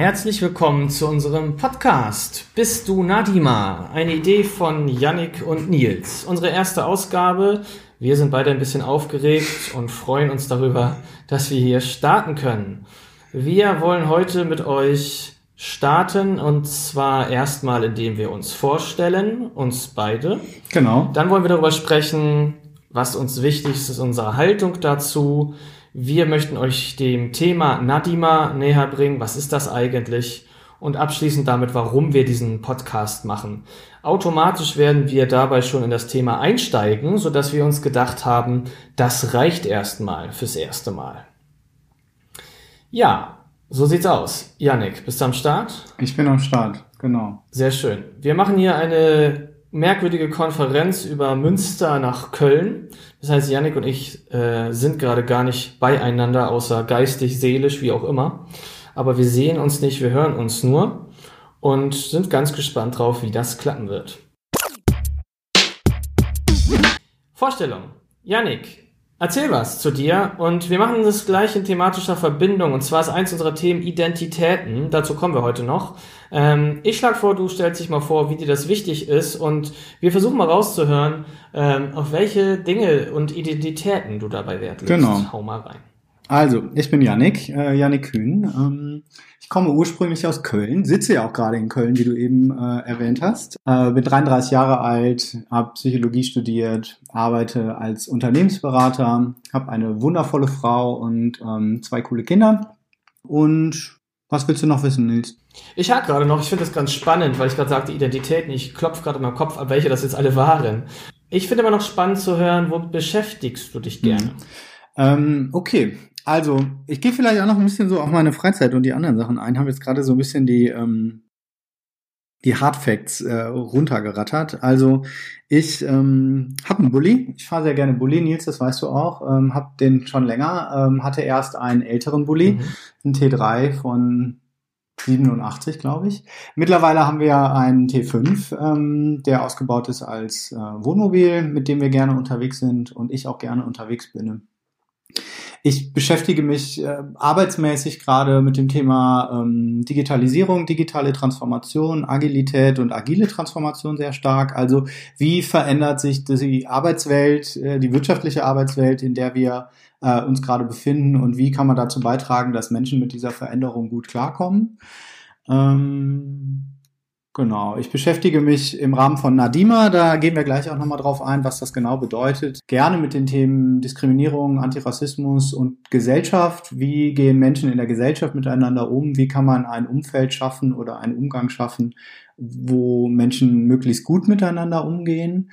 Herzlich willkommen zu unserem Podcast. Bist du Nadima? Eine Idee von Yannick und Nils. Unsere erste Ausgabe. Wir sind beide ein bisschen aufgeregt und freuen uns darüber, dass wir hier starten können. Wir wollen heute mit euch starten und zwar erstmal, indem wir uns vorstellen, uns beide. Genau. Dann wollen wir darüber sprechen, was uns wichtig ist, unsere Haltung dazu. Wir möchten euch dem Thema Nadima näher bringen. Was ist das eigentlich? Und abschließend damit, warum wir diesen Podcast machen. Automatisch werden wir dabei schon in das Thema einsteigen, so dass wir uns gedacht haben, das reicht erstmal fürs erste Mal. Ja, so sieht's aus. Yannick, bist du am Start? Ich bin am Start, genau. Sehr schön. Wir machen hier eine merkwürdige Konferenz über Münster nach Köln. Das heißt, Yannick und ich äh, sind gerade gar nicht beieinander, außer geistig, seelisch, wie auch immer. Aber wir sehen uns nicht, wir hören uns nur und sind ganz gespannt drauf, wie das klappen wird. Vorstellung. Yannick, Erzähl was zu dir und wir machen das gleich in thematischer Verbindung und zwar ist eins unserer Themen Identitäten. Dazu kommen wir heute noch. Ähm, ich schlage vor, du stellst dich mal vor, wie dir das wichtig ist und wir versuchen mal rauszuhören, ähm, auf welche Dinge und Identitäten du dabei Wert legst. Genau. Hau mal rein. Also, ich bin Yannick, äh, Yannick Kühn. Ähm, komme ursprünglich aus Köln, sitze ja auch gerade in Köln, wie du eben äh, erwähnt hast. Äh, bin 33 Jahre alt, habe Psychologie studiert, arbeite als Unternehmensberater, habe eine wundervolle Frau und ähm, zwei coole Kinder. Und was willst du noch wissen, Nils? Ich hake gerade noch, ich finde das ganz spannend, weil ich gerade sagte Identitäten. Ich klopfe gerade in meinem Kopf ab, welche das jetzt alle waren. Ich finde aber noch spannend zu hören, wo beschäftigst du dich gerne? Hm. Ähm, okay, also, ich gehe vielleicht auch noch ein bisschen so auf meine Freizeit und die anderen Sachen ein. Haben jetzt gerade so ein bisschen die, ähm, die Hard Facts äh, runtergerattert. Also, ich ähm, habe einen Bulli. Ich fahre sehr gerne Bulli, Nils, das weißt du auch. Ähm, hab den schon länger. Ähm, hatte erst einen älteren Bulli, mhm. einen T3 von 87, glaube ich. Mittlerweile haben wir einen T5, ähm, der ausgebaut ist als äh, Wohnmobil, mit dem wir gerne unterwegs sind und ich auch gerne unterwegs bin. Ich beschäftige mich äh, arbeitsmäßig gerade mit dem Thema ähm, Digitalisierung, digitale Transformation, Agilität und agile Transformation sehr stark. Also wie verändert sich die Arbeitswelt, äh, die wirtschaftliche Arbeitswelt, in der wir äh, uns gerade befinden und wie kann man dazu beitragen, dass Menschen mit dieser Veränderung gut klarkommen. Ähm Genau, ich beschäftige mich im Rahmen von Nadima, da gehen wir gleich auch nochmal drauf ein, was das genau bedeutet. Gerne mit den Themen Diskriminierung, Antirassismus und Gesellschaft. Wie gehen Menschen in der Gesellschaft miteinander um? Wie kann man ein Umfeld schaffen oder einen Umgang schaffen, wo Menschen möglichst gut miteinander umgehen?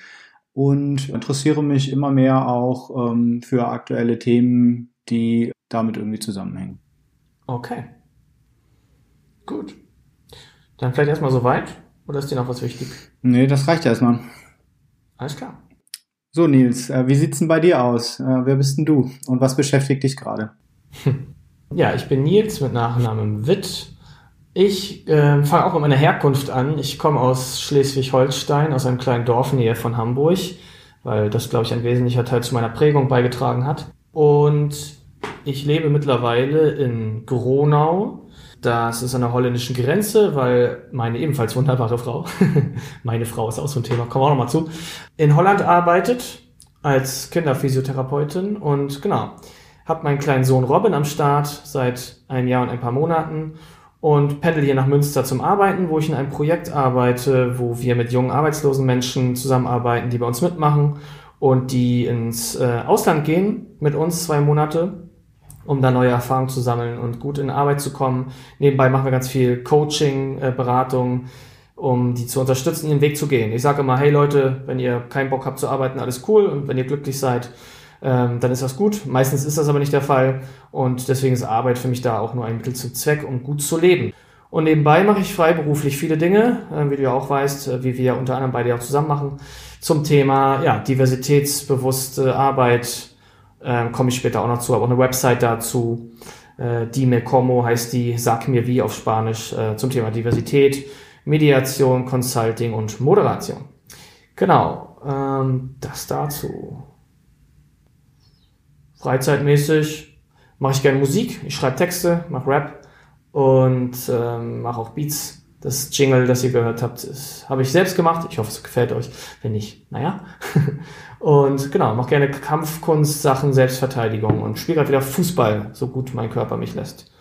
Und interessiere mich immer mehr auch ähm, für aktuelle Themen, die damit irgendwie zusammenhängen. Okay. Gut. Dann vielleicht erstmal so weit? Oder ist dir noch was wichtig? Nee, das reicht erstmal. Alles klar. So, Nils, äh, wie sieht's denn bei dir aus? Äh, wer bist denn du? Und was beschäftigt dich gerade? Ja, ich bin Nils mit Nachnamen Witt. Ich äh, fange auch mit meiner Herkunft an. Ich komme aus Schleswig-Holstein, aus einem kleinen Dorf nähe von Hamburg, weil das, glaube ich, ein wesentlicher Teil zu meiner Prägung beigetragen hat. Und ich lebe mittlerweile in Gronau das ist an der holländischen Grenze, weil meine ebenfalls wunderbare Frau, meine Frau ist auch so ein Thema, kommen wir auch nochmal zu, in Holland arbeitet als Kinderphysiotherapeutin und genau, habe meinen kleinen Sohn Robin am Start seit einem Jahr und ein paar Monaten und pendel hier nach Münster zum Arbeiten, wo ich in einem Projekt arbeite, wo wir mit jungen arbeitslosen Menschen zusammenarbeiten, die bei uns mitmachen und die ins äh, Ausland gehen mit uns zwei Monate um da neue Erfahrungen zu sammeln und gut in Arbeit zu kommen. Nebenbei machen wir ganz viel Coaching, äh, Beratung, um die zu unterstützen, ihren Weg zu gehen. Ich sage immer, hey Leute, wenn ihr keinen Bock habt zu arbeiten, alles cool und wenn ihr glücklich seid, ähm, dann ist das gut. Meistens ist das aber nicht der Fall und deswegen ist Arbeit für mich da auch nur ein Mittel zum Zweck, um gut zu leben. Und nebenbei mache ich freiberuflich viele Dinge, äh, wie du ja auch weißt, äh, wie wir unter anderem beide auch zusammen machen, zum Thema ja, diversitätsbewusste Arbeit, ähm, Komme ich später auch noch zu, aber auch eine Website dazu. Äh, Dime Como heißt die, sag mir wie auf Spanisch, äh, zum Thema Diversität, Mediation, Consulting und Moderation. Genau, ähm, das dazu. Freizeitmäßig mache ich gerne Musik, ich schreibe Texte, mache Rap und ähm, mache auch Beats. Das Jingle, das ihr gehört habt, habe ich selbst gemacht. Ich hoffe, es gefällt euch. Wenn nicht, naja. und genau, mache gerne Kampfkunst, Sachen, Selbstverteidigung und spiele gerade wieder Fußball, so gut mein Körper mich lässt.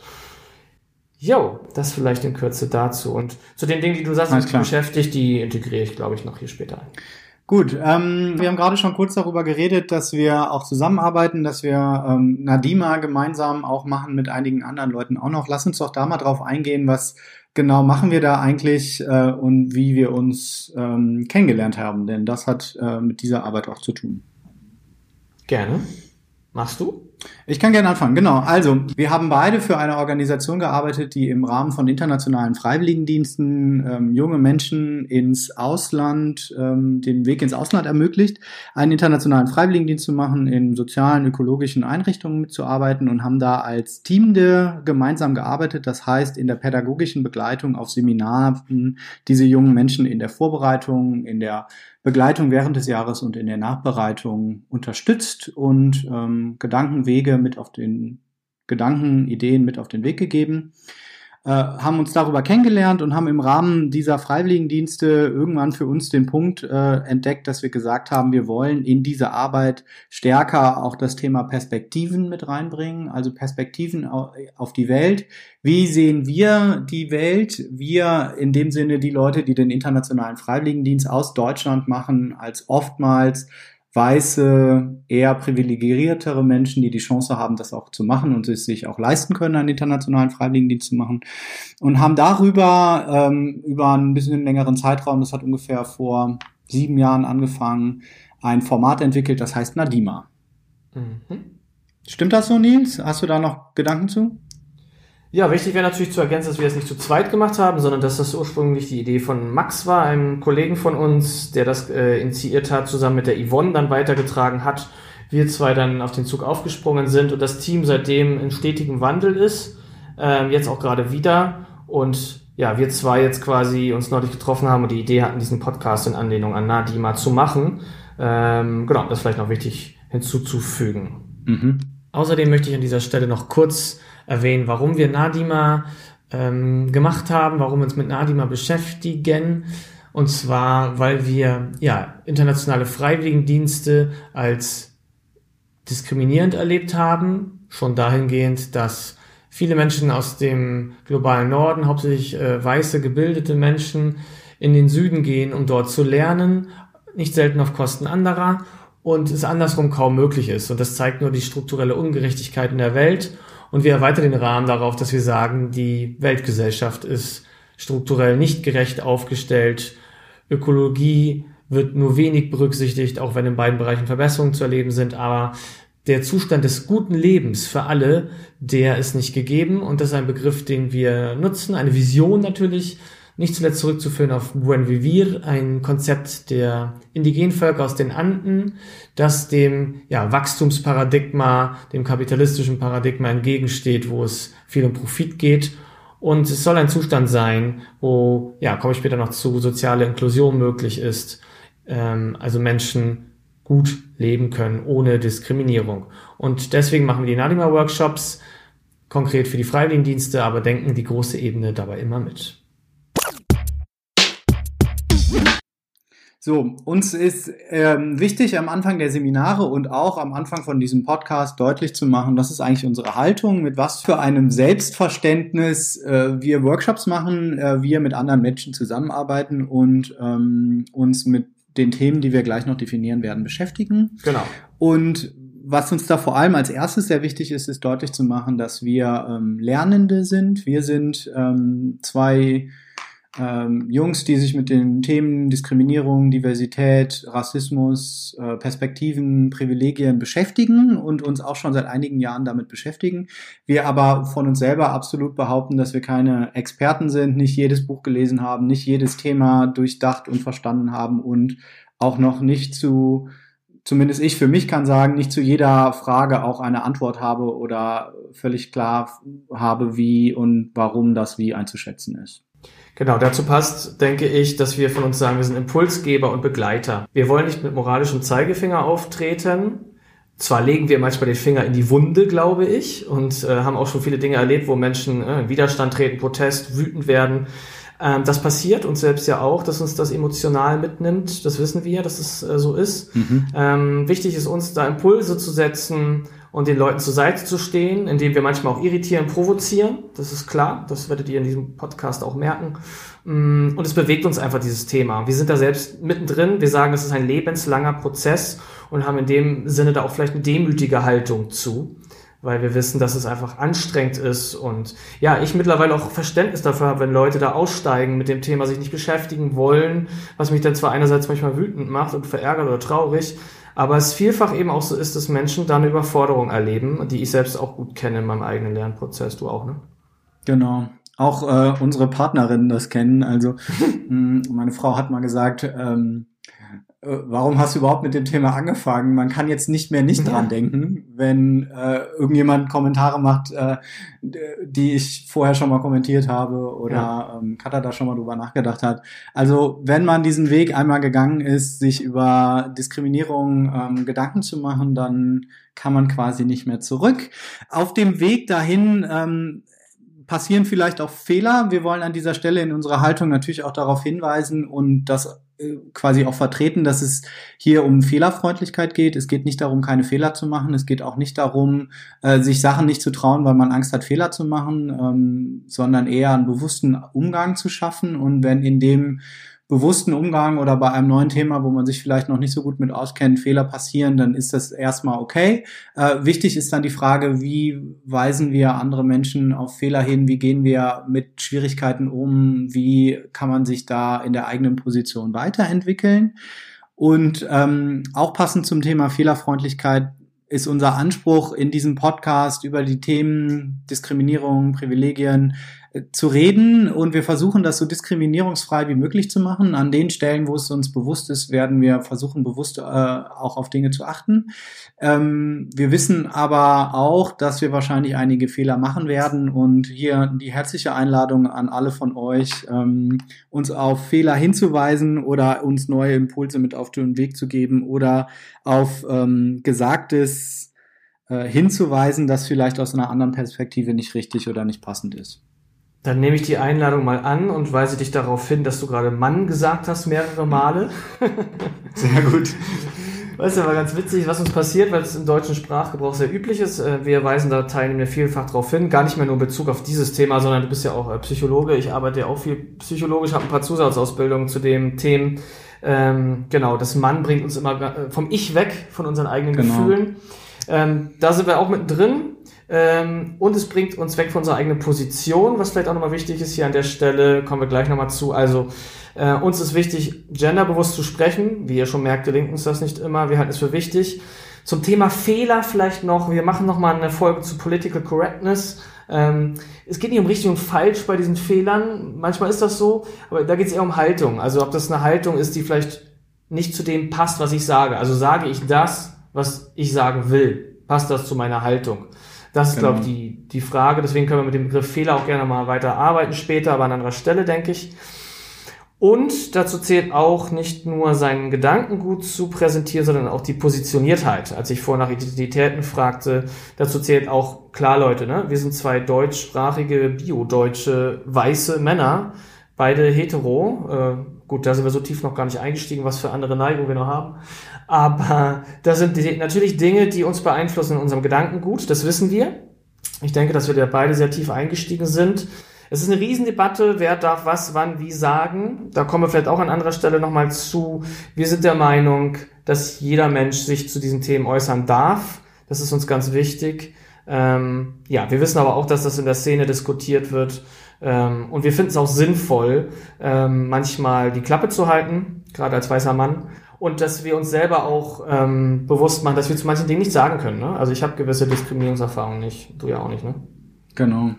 Jo, das vielleicht in Kürze dazu. Und zu den Dingen, die du sagst, mich beschäftigt, die integriere ich, glaube ich, noch hier später ein. Gut, ähm, wir haben gerade schon kurz darüber geredet, dass wir auch zusammenarbeiten, dass wir ähm, Nadima gemeinsam auch machen mit einigen anderen Leuten auch noch. Lass uns doch da mal drauf eingehen, was genau machen wir da eigentlich äh, und wie wir uns ähm, kennengelernt haben, denn das hat äh, mit dieser Arbeit auch zu tun. Gerne. Machst du? Ich kann gerne anfangen, genau. Also, wir haben beide für eine Organisation gearbeitet, die im Rahmen von internationalen Freiwilligendiensten ähm, junge Menschen ins Ausland, ähm, den Weg ins Ausland ermöglicht, einen internationalen Freiwilligendienst zu machen, in sozialen, ökologischen Einrichtungen mitzuarbeiten und haben da als Teamde gemeinsam gearbeitet. Das heißt, in der pädagogischen Begleitung auf Seminaren diese jungen Menschen in der Vorbereitung, in der Begleitung während des Jahres und in der Nachbereitung unterstützt und ähm, Gedankenwege mit auf den Gedanken, Ideen mit auf den Weg gegeben äh, haben uns darüber kennengelernt und haben im Rahmen dieser Freiwilligendienste irgendwann für uns den Punkt äh, entdeckt, dass wir gesagt haben, wir wollen in diese Arbeit stärker auch das Thema Perspektiven mit reinbringen, also Perspektiven auf die Welt. Wie sehen wir die Welt? Wir in dem Sinne die Leute, die den internationalen Freiwilligendienst aus Deutschland machen, als oftmals weiße, eher privilegiertere Menschen, die die Chance haben, das auch zu machen und es sich auch leisten können, einen internationalen Freiwilligendienst zu machen. Und haben darüber ähm, über ein bisschen längeren Zeitraum, das hat ungefähr vor sieben Jahren angefangen, ein Format entwickelt, das heißt Nadima. Mhm. Stimmt das so, Nils? Hast du da noch Gedanken zu? Ja, wichtig wäre natürlich zu ergänzen, dass wir das nicht zu zweit gemacht haben, sondern dass das ursprünglich die Idee von Max war, einem Kollegen von uns, der das äh, initiiert hat, zusammen mit der Yvonne dann weitergetragen hat. Wir zwei dann auf den Zug aufgesprungen sind und das Team seitdem in stetigem Wandel ist, äh, jetzt auch gerade wieder. Und ja, wir zwei jetzt quasi uns neulich getroffen haben und die Idee hatten, diesen Podcast in Anlehnung an Nadima zu machen. Ähm, genau, das ist vielleicht noch wichtig hinzuzufügen. Mhm. Außerdem möchte ich an dieser Stelle noch kurz erwähnen, warum wir Nadima ähm, gemacht haben, warum wir uns mit Nadima beschäftigen. Und zwar, weil wir ja internationale Freiwilligendienste als diskriminierend erlebt haben, schon dahingehend, dass viele Menschen aus dem globalen Norden, hauptsächlich äh, weiße gebildete Menschen, in den Süden gehen, um dort zu lernen, nicht selten auf Kosten anderer und es andersrum kaum möglich ist. Und das zeigt nur die strukturelle Ungerechtigkeit in der Welt und wir erweitern den Rahmen darauf, dass wir sagen, die Weltgesellschaft ist strukturell nicht gerecht aufgestellt. Ökologie wird nur wenig berücksichtigt, auch wenn in beiden Bereichen Verbesserungen zu erleben sind. Aber der Zustand des guten Lebens für alle, der ist nicht gegeben. Und das ist ein Begriff, den wir nutzen, eine Vision natürlich, nicht zuletzt zurückzuführen auf Buen Vivir, ein Konzept der indigenen Völker aus den Anden, das dem ja, Wachstumsparadigma, dem kapitalistischen Paradigma entgegensteht, wo es viel um Profit geht. Und es soll ein Zustand sein, wo, ja, komme ich später noch zu, soziale Inklusion möglich ist, ähm, also Menschen gut leben können, ohne Diskriminierung. Und deswegen machen wir die Nadima-Workshops, konkret für die Freiwilligendienste, aber denken die große Ebene dabei immer mit. So, uns ist ähm, wichtig am Anfang der Seminare und auch am Anfang von diesem Podcast deutlich zu machen, das ist eigentlich unsere Haltung, mit was für einem Selbstverständnis äh, wir Workshops machen, äh, wir mit anderen Menschen zusammenarbeiten und ähm, uns mit den Themen, die wir gleich noch definieren werden, beschäftigen. Genau. Und was uns da vor allem als erstes sehr wichtig ist, ist deutlich zu machen, dass wir ähm, Lernende sind. Wir sind ähm, zwei ähm, Jungs, die sich mit den Themen Diskriminierung, Diversität, Rassismus, äh, Perspektiven, Privilegien beschäftigen und uns auch schon seit einigen Jahren damit beschäftigen. Wir aber von uns selber absolut behaupten, dass wir keine Experten sind, nicht jedes Buch gelesen haben, nicht jedes Thema durchdacht und verstanden haben und auch noch nicht zu zumindest ich für mich kann sagen, nicht zu jeder Frage auch eine Antwort habe oder völlig klar habe, wie und warum das wie einzuschätzen ist. Genau, dazu passt, denke ich, dass wir von uns sagen, wir sind Impulsgeber und Begleiter. Wir wollen nicht mit moralischem Zeigefinger auftreten, zwar legen wir manchmal den Finger in die Wunde, glaube ich, und äh, haben auch schon viele Dinge erlebt, wo Menschen äh, in Widerstand treten, Protest, wütend werden. Ähm, das passiert uns selbst ja auch, dass uns das emotional mitnimmt. Das wissen wir, dass es äh, so ist. Mhm. Ähm, wichtig ist uns, da Impulse zu setzen und den Leuten zur Seite zu stehen, indem wir manchmal auch irritieren, provozieren. Das ist klar. Das werdet ihr in diesem Podcast auch merken. Mm, und es bewegt uns einfach dieses Thema. Wir sind da selbst mittendrin. Wir sagen, es ist ein lebenslanger Prozess und haben in dem Sinne da auch vielleicht eine demütige Haltung zu, weil wir wissen, dass es einfach anstrengend ist und ja, ich mittlerweile auch Verständnis dafür habe, wenn Leute da aussteigen mit dem Thema, sich nicht beschäftigen wollen, was mich dann zwar einerseits manchmal wütend macht und verärgert oder traurig, aber es vielfach eben auch so ist, dass Menschen da eine Überforderung erleben, die ich selbst auch gut kenne in meinem eigenen Lernprozess, du auch, ne? Genau. Auch äh, unsere Partnerinnen das kennen. Also meine Frau hat mal gesagt, ähm, äh, warum hast du überhaupt mit dem Thema angefangen? Man kann jetzt nicht mehr nicht dran denken, wenn äh, irgendjemand Kommentare macht, äh, die ich vorher schon mal kommentiert habe oder ja. ähm, Katha da schon mal drüber nachgedacht hat. Also wenn man diesen Weg einmal gegangen ist, sich über Diskriminierung ähm, Gedanken zu machen, dann kann man quasi nicht mehr zurück. Auf dem Weg dahin ähm, passieren vielleicht auch Fehler. Wir wollen an dieser Stelle in unserer Haltung natürlich auch darauf hinweisen und das äh, quasi auch vertreten, dass es hier um Fehlerfreundlichkeit geht. Es geht nicht darum, keine Fehler zu machen. Es geht auch nicht darum, äh, sich Sachen nicht zu trauen, weil man Angst hat, Fehler zu machen, ähm, sondern eher einen bewussten Umgang zu schaffen. Und wenn in dem bewussten Umgang oder bei einem neuen Thema, wo man sich vielleicht noch nicht so gut mit auskennt, Fehler passieren, dann ist das erstmal okay. Äh, wichtig ist dann die Frage, wie weisen wir andere Menschen auf Fehler hin, wie gehen wir mit Schwierigkeiten um, wie kann man sich da in der eigenen Position weiterentwickeln. Und ähm, auch passend zum Thema Fehlerfreundlichkeit ist unser Anspruch in diesem Podcast über die Themen Diskriminierung, Privilegien zu reden und wir versuchen das so diskriminierungsfrei wie möglich zu machen. An den Stellen, wo es uns bewusst ist, werden wir versuchen, bewusst äh, auch auf Dinge zu achten. Ähm, wir wissen aber auch, dass wir wahrscheinlich einige Fehler machen werden und hier die herzliche Einladung an alle von euch, ähm, uns auf Fehler hinzuweisen oder uns neue Impulse mit auf den Weg zu geben oder auf ähm, Gesagtes äh, hinzuweisen, das vielleicht aus einer anderen Perspektive nicht richtig oder nicht passend ist. Dann nehme ich die Einladung mal an und weise dich darauf hin, dass du gerade Mann gesagt hast, mehrere Male. Sehr gut. Weißt du, war ganz witzig, was uns passiert, weil es im deutschen Sprachgebrauch sehr üblich ist. Äh, wir weisen da Teilnehmer vielfach darauf hin, gar nicht mehr nur in Bezug auf dieses Thema, sondern du bist ja auch äh, Psychologe. Ich arbeite ja auch viel psychologisch, habe ein paar Zusatzausbildungen zu dem Themen. Ähm, genau, das Mann bringt uns immer äh, vom Ich weg, von unseren eigenen genau. Gefühlen. Ähm, da sind wir auch mittendrin. Ähm, und es bringt uns weg von unserer eigenen Position, was vielleicht auch nochmal wichtig ist hier an der Stelle, kommen wir gleich nochmal zu. Also äh, uns ist wichtig, genderbewusst zu sprechen. Wie ihr schon merkt, gelingt uns das nicht immer. Wir halten es für wichtig. Zum Thema Fehler vielleicht noch. Wir machen nochmal eine Folge zu Political Correctness. Ähm, es geht nicht um richtig und falsch bei diesen Fehlern. Manchmal ist das so, aber da geht es eher um Haltung. Also ob das eine Haltung ist, die vielleicht nicht zu dem passt, was ich sage. Also sage ich das, was ich sagen will. Passt das zu meiner Haltung? Das ist, genau. glaube ich, die, die Frage. Deswegen können wir mit dem Begriff Fehler auch gerne mal weiter arbeiten später, aber an anderer Stelle, denke ich. Und dazu zählt auch nicht nur seinen Gedanken gut zu präsentieren, sondern auch die Positioniertheit. Als ich vorher nach Identitäten fragte, dazu zählt auch, klar Leute, ne? wir sind zwei deutschsprachige, biodeutsche, weiße Männer, beide hetero. Äh, gut, da sind wir so tief noch gar nicht eingestiegen, was für andere Neigungen wir noch haben. Aber das sind die, natürlich Dinge, die uns beeinflussen in unserem Gedankengut, das wissen wir. Ich denke, dass wir da beide sehr tief eingestiegen sind. Es ist eine Riesendebatte, wer darf was, wann, wie sagen. Da kommen wir vielleicht auch an anderer Stelle nochmal zu. Wir sind der Meinung, dass jeder Mensch sich zu diesen Themen äußern darf. Das ist uns ganz wichtig. Ähm, ja, wir wissen aber auch, dass das in der Szene diskutiert wird. Ähm, und wir finden es auch sinnvoll, ähm, manchmal die Klappe zu halten, gerade als weißer Mann, und dass wir uns selber auch ähm, bewusst machen, dass wir zu manchen Dingen nicht sagen können. Ne? Also ich habe gewisse Diskriminierungserfahrungen nicht, du ja auch nicht, ne? Genau.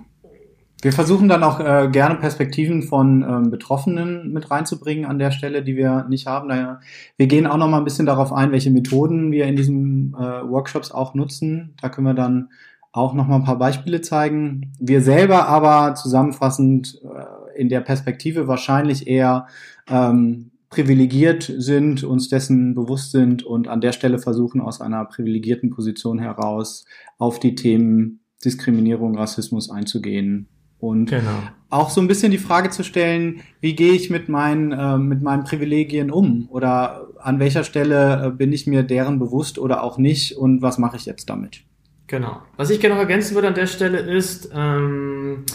Wir versuchen dann auch äh, gerne Perspektiven von ähm, Betroffenen mit reinzubringen an der Stelle, die wir nicht haben. Naja, wir gehen auch noch mal ein bisschen darauf ein, welche Methoden wir in diesen äh, Workshops auch nutzen. Da können wir dann auch noch mal ein paar Beispiele zeigen. Wir selber aber zusammenfassend äh, in der Perspektive wahrscheinlich eher ähm, privilegiert sind, uns dessen bewusst sind und an der Stelle versuchen, aus einer privilegierten Position heraus auf die Themen Diskriminierung, Rassismus einzugehen. Und genau. auch so ein bisschen die Frage zu stellen, wie gehe ich mit meinen, äh, mit meinen Privilegien um? Oder an welcher Stelle äh, bin ich mir deren bewusst oder auch nicht und was mache ich jetzt damit? Genau. Was ich gerne noch ergänzen würde an der Stelle ist, ähm,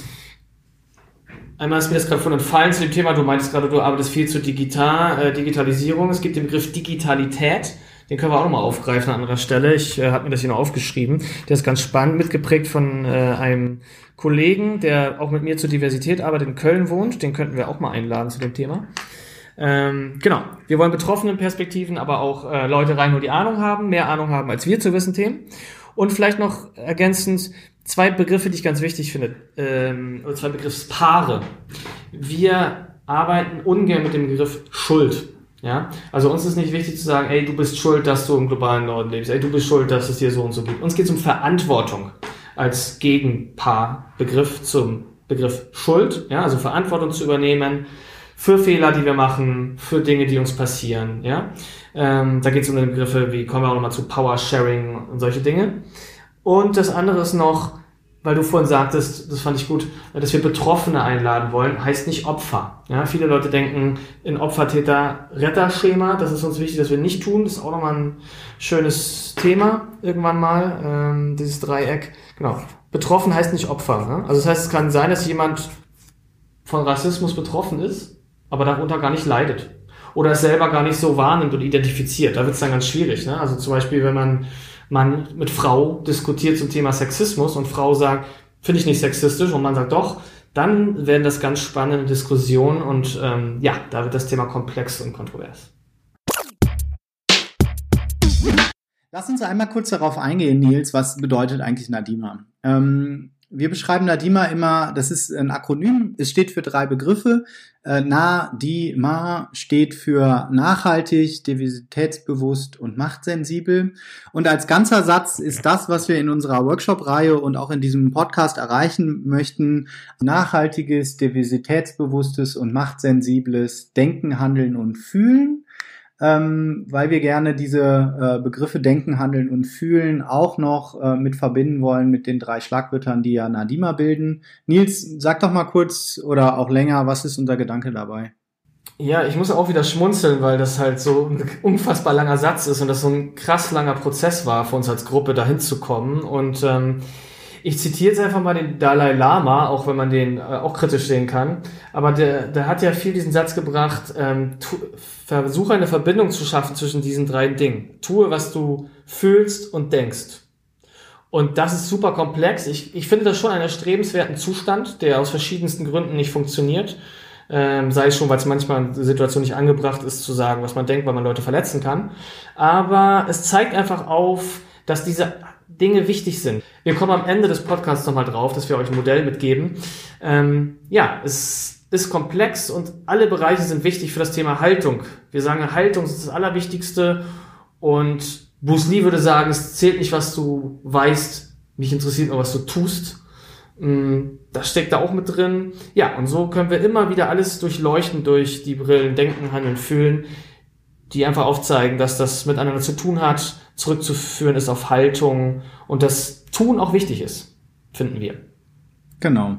Einmal ist mir das gerade von entfallen zu dem Thema, du meintest gerade, du arbeitest viel zur Digital, äh, Digitalisierung. Es gibt den Begriff Digitalität. Den können wir auch nochmal aufgreifen an anderer Stelle. Ich äh, habe mir das hier noch aufgeschrieben. Der ist ganz spannend, mitgeprägt von äh, einem Kollegen, der auch mit mir zur Diversität arbeitet, in Köln wohnt. Den könnten wir auch mal einladen zu dem Thema. Ähm, genau, wir wollen betroffenen Perspektiven, aber auch äh, Leute rein, wo die Ahnung haben, mehr Ahnung haben als wir zu gewissen Themen. Und vielleicht noch ergänzend, zwei Begriffe, die ich ganz wichtig finde, ähm, oder zwei Begriffspaare. Wir arbeiten ungern mit dem Begriff Schuld. Ja, also uns ist nicht wichtig zu sagen, ey, du bist schuld, dass du im globalen Norden lebst, ey, du bist schuld, dass es dir so und so gibt. Uns geht es um Verantwortung als Gegenpaarbegriff zum Begriff Schuld, ja, also Verantwortung zu übernehmen für Fehler, die wir machen, für Dinge, die uns passieren, ja. Ähm, da geht es um Begriffe wie, kommen wir auch nochmal zu Power Sharing und solche Dinge. Und das andere ist noch, weil du vorhin sagtest, das fand ich gut, dass wir Betroffene einladen wollen, heißt nicht Opfer. Ja, viele Leute denken in Opfer-Täter-Retter-Schema. Das ist uns wichtig, dass wir nicht tun. Das ist auch nochmal ein schönes Thema irgendwann mal, ähm, dieses Dreieck. Genau. Betroffen heißt nicht Opfer. Ne? Also das heißt, es kann sein, dass jemand von Rassismus betroffen ist, aber darunter gar nicht leidet. Oder es selber gar nicht so wahrnimmt und identifiziert. Da wird es dann ganz schwierig. Ne? Also zum Beispiel, wenn man man mit Frau diskutiert zum Thema Sexismus und Frau sagt, finde ich nicht sexistisch und man sagt doch, dann werden das ganz spannende Diskussionen und ähm, ja, da wird das Thema komplex und kontrovers. Lass uns einmal kurz darauf eingehen, Nils, was bedeutet eigentlich Nadima? Ähm, wir beschreiben Nadima immer, das ist ein Akronym, es steht für drei Begriffe. Äh, Na, di, ma steht für nachhaltig, diversitätsbewusst und machtsensibel. Und als ganzer Satz ist das, was wir in unserer Workshop-Reihe und auch in diesem Podcast erreichen möchten, nachhaltiges, diversitätsbewusstes und machtsensibles Denken, Handeln und Fühlen ähm, weil wir gerne diese äh, Begriffe Denken, Handeln und Fühlen auch noch äh, mit verbinden wollen mit den drei Schlagwörtern, die ja Nadima bilden. Nils, sag doch mal kurz oder auch länger, was ist unser Gedanke dabei? Ja, ich muss auch wieder schmunzeln, weil das halt so ein unfassbar langer Satz ist und das so ein krass langer Prozess war für uns als Gruppe, dahin zu kommen. Und ähm, ich zitiere jetzt einfach mal den Dalai Lama, auch wenn man den äh, auch kritisch sehen kann. Aber der, der hat ja viel diesen Satz gebracht, ähm, tu, versuche eine Verbindung zu schaffen zwischen diesen drei Dingen. Tue, was du fühlst und denkst. Und das ist super komplex. Ich, ich finde das schon einen erstrebenswerten Zustand, der aus verschiedensten Gründen nicht funktioniert. Ähm, sei es schon, weil es manchmal in der Situation nicht angebracht ist, zu sagen, was man denkt, weil man Leute verletzen kann. Aber es zeigt einfach auf, dass diese Dinge wichtig sind. Wir kommen am Ende des Podcasts nochmal drauf, dass wir euch ein Modell mitgeben. Ähm, ja, es ist komplex und alle Bereiche sind wichtig für das Thema Haltung. Wir sagen, Haltung ist das Allerwichtigste und Bruce Lee würde sagen, es zählt nicht, was du weißt, mich interessiert nur, was du tust. Mm, das steckt da auch mit drin. Ja, und so können wir immer wieder alles durchleuchten durch die Brillen Denken, Handeln, Fühlen, die einfach aufzeigen, dass das miteinander zu tun hat, zurückzuführen ist auf Haltung und das Tun auch wichtig ist, finden wir. Genau.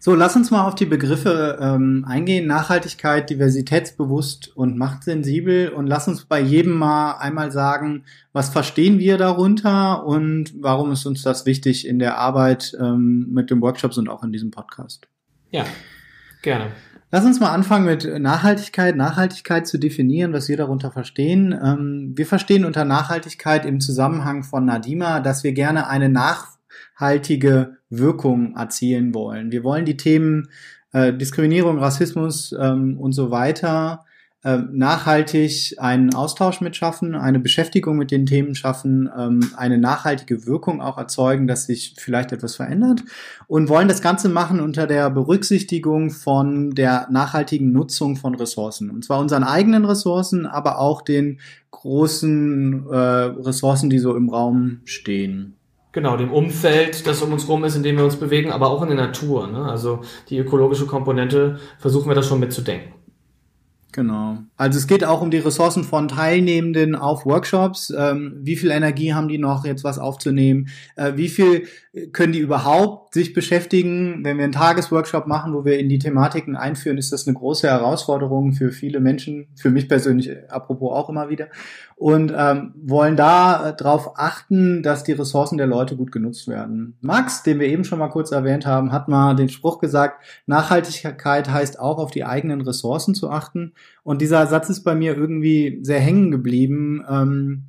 So, lass uns mal auf die Begriffe ähm, eingehen. Nachhaltigkeit, diversitätsbewusst und machtsensibel. Und lass uns bei jedem mal einmal sagen, was verstehen wir darunter und warum ist uns das wichtig in der Arbeit ähm, mit den Workshops und auch in diesem Podcast. Ja, gerne. Lass uns mal anfangen mit Nachhaltigkeit. Nachhaltigkeit zu definieren, was wir darunter verstehen. Ähm, wir verstehen unter Nachhaltigkeit im Zusammenhang von Nadima, dass wir gerne eine nachhaltige Wirkung erzielen wollen. Wir wollen die Themen äh, Diskriminierung, Rassismus ähm, und so weiter ähm, nachhaltig einen Austausch mit schaffen, eine Beschäftigung mit den Themen schaffen, ähm, eine nachhaltige Wirkung auch erzeugen, dass sich vielleicht etwas verändert und wollen das Ganze machen unter der Berücksichtigung von der nachhaltigen Nutzung von Ressourcen. Und zwar unseren eigenen Ressourcen, aber auch den großen äh, Ressourcen, die so im Raum stehen. Genau, dem Umfeld, das um uns rum ist, in dem wir uns bewegen, aber auch in der Natur. Ne? Also die ökologische Komponente versuchen wir da schon mitzudenken. Genau. Also es geht auch um die Ressourcen von Teilnehmenden auf Workshops. Ähm, wie viel Energie haben die noch, jetzt was aufzunehmen? Äh, wie viel können die überhaupt sich beschäftigen? Wenn wir einen Tagesworkshop machen, wo wir in die Thematiken einführen, ist das eine große Herausforderung für viele Menschen, für mich persönlich apropos auch immer wieder. Und ähm, wollen da äh, darauf achten, dass die Ressourcen der Leute gut genutzt werden. Max, den wir eben schon mal kurz erwähnt haben, hat mal den Spruch gesagt, Nachhaltigkeit heißt auch auf die eigenen Ressourcen zu achten. Und dieser Satz ist bei mir irgendwie sehr hängen geblieben, ähm,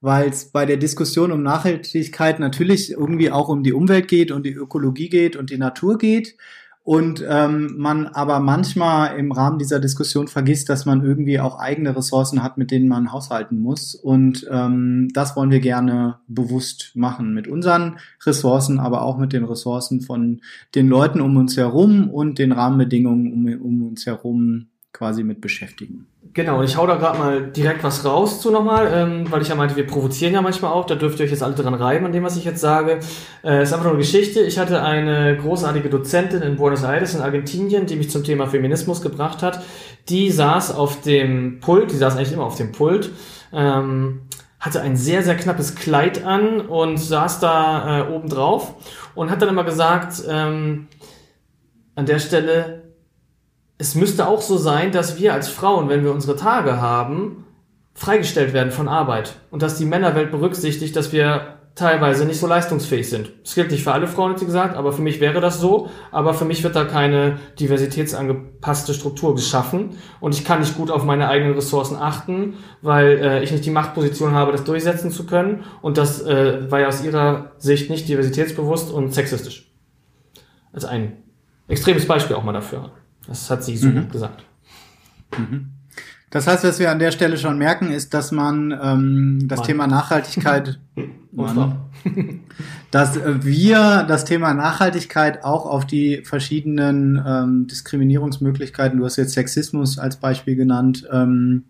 weil es bei der Diskussion um Nachhaltigkeit natürlich irgendwie auch um die Umwelt geht und die Ökologie geht und die Natur geht. Und ähm, man aber manchmal im Rahmen dieser Diskussion vergisst, dass man irgendwie auch eigene Ressourcen hat, mit denen man haushalten muss. Und ähm, das wollen wir gerne bewusst machen mit unseren Ressourcen, aber auch mit den Ressourcen von den Leuten um uns herum und den Rahmenbedingungen um, um uns herum quasi mit beschäftigen. Genau, und ich hau da gerade mal direkt was raus zu nochmal, ähm, weil ich ja meinte, wir provozieren ja manchmal auch, da dürft ihr euch jetzt alle dran reiben an dem, was ich jetzt sage. Äh, ist einfach nur eine Geschichte. Ich hatte eine großartige Dozentin in Buenos Aires in Argentinien, die mich zum Thema Feminismus gebracht hat. Die saß auf dem Pult, die saß eigentlich immer auf dem Pult, ähm, hatte ein sehr, sehr knappes Kleid an und saß da äh, oben drauf und hat dann immer gesagt, ähm, an der Stelle, es müsste auch so sein, dass wir als Frauen, wenn wir unsere Tage haben, freigestellt werden von Arbeit und dass die Männerwelt berücksichtigt, dass wir teilweise nicht so leistungsfähig sind. Das gilt nicht für alle Frauen, hat sie gesagt, aber für mich wäre das so. Aber für mich wird da keine diversitätsangepasste Struktur geschaffen und ich kann nicht gut auf meine eigenen Ressourcen achten, weil äh, ich nicht die Machtposition habe, das durchsetzen zu können. Und das äh, war ja aus ihrer Sicht nicht diversitätsbewusst und sexistisch. Als ein extremes Beispiel auch mal dafür. Das hat sie so mhm. gesagt. Mhm. Das heißt, was wir an der Stelle schon merken, ist, dass man ähm, das Mann. Thema Nachhaltigkeit, Mann, dass wir das Thema Nachhaltigkeit auch auf die verschiedenen ähm, Diskriminierungsmöglichkeiten, du hast jetzt Sexismus als Beispiel genannt, ähm,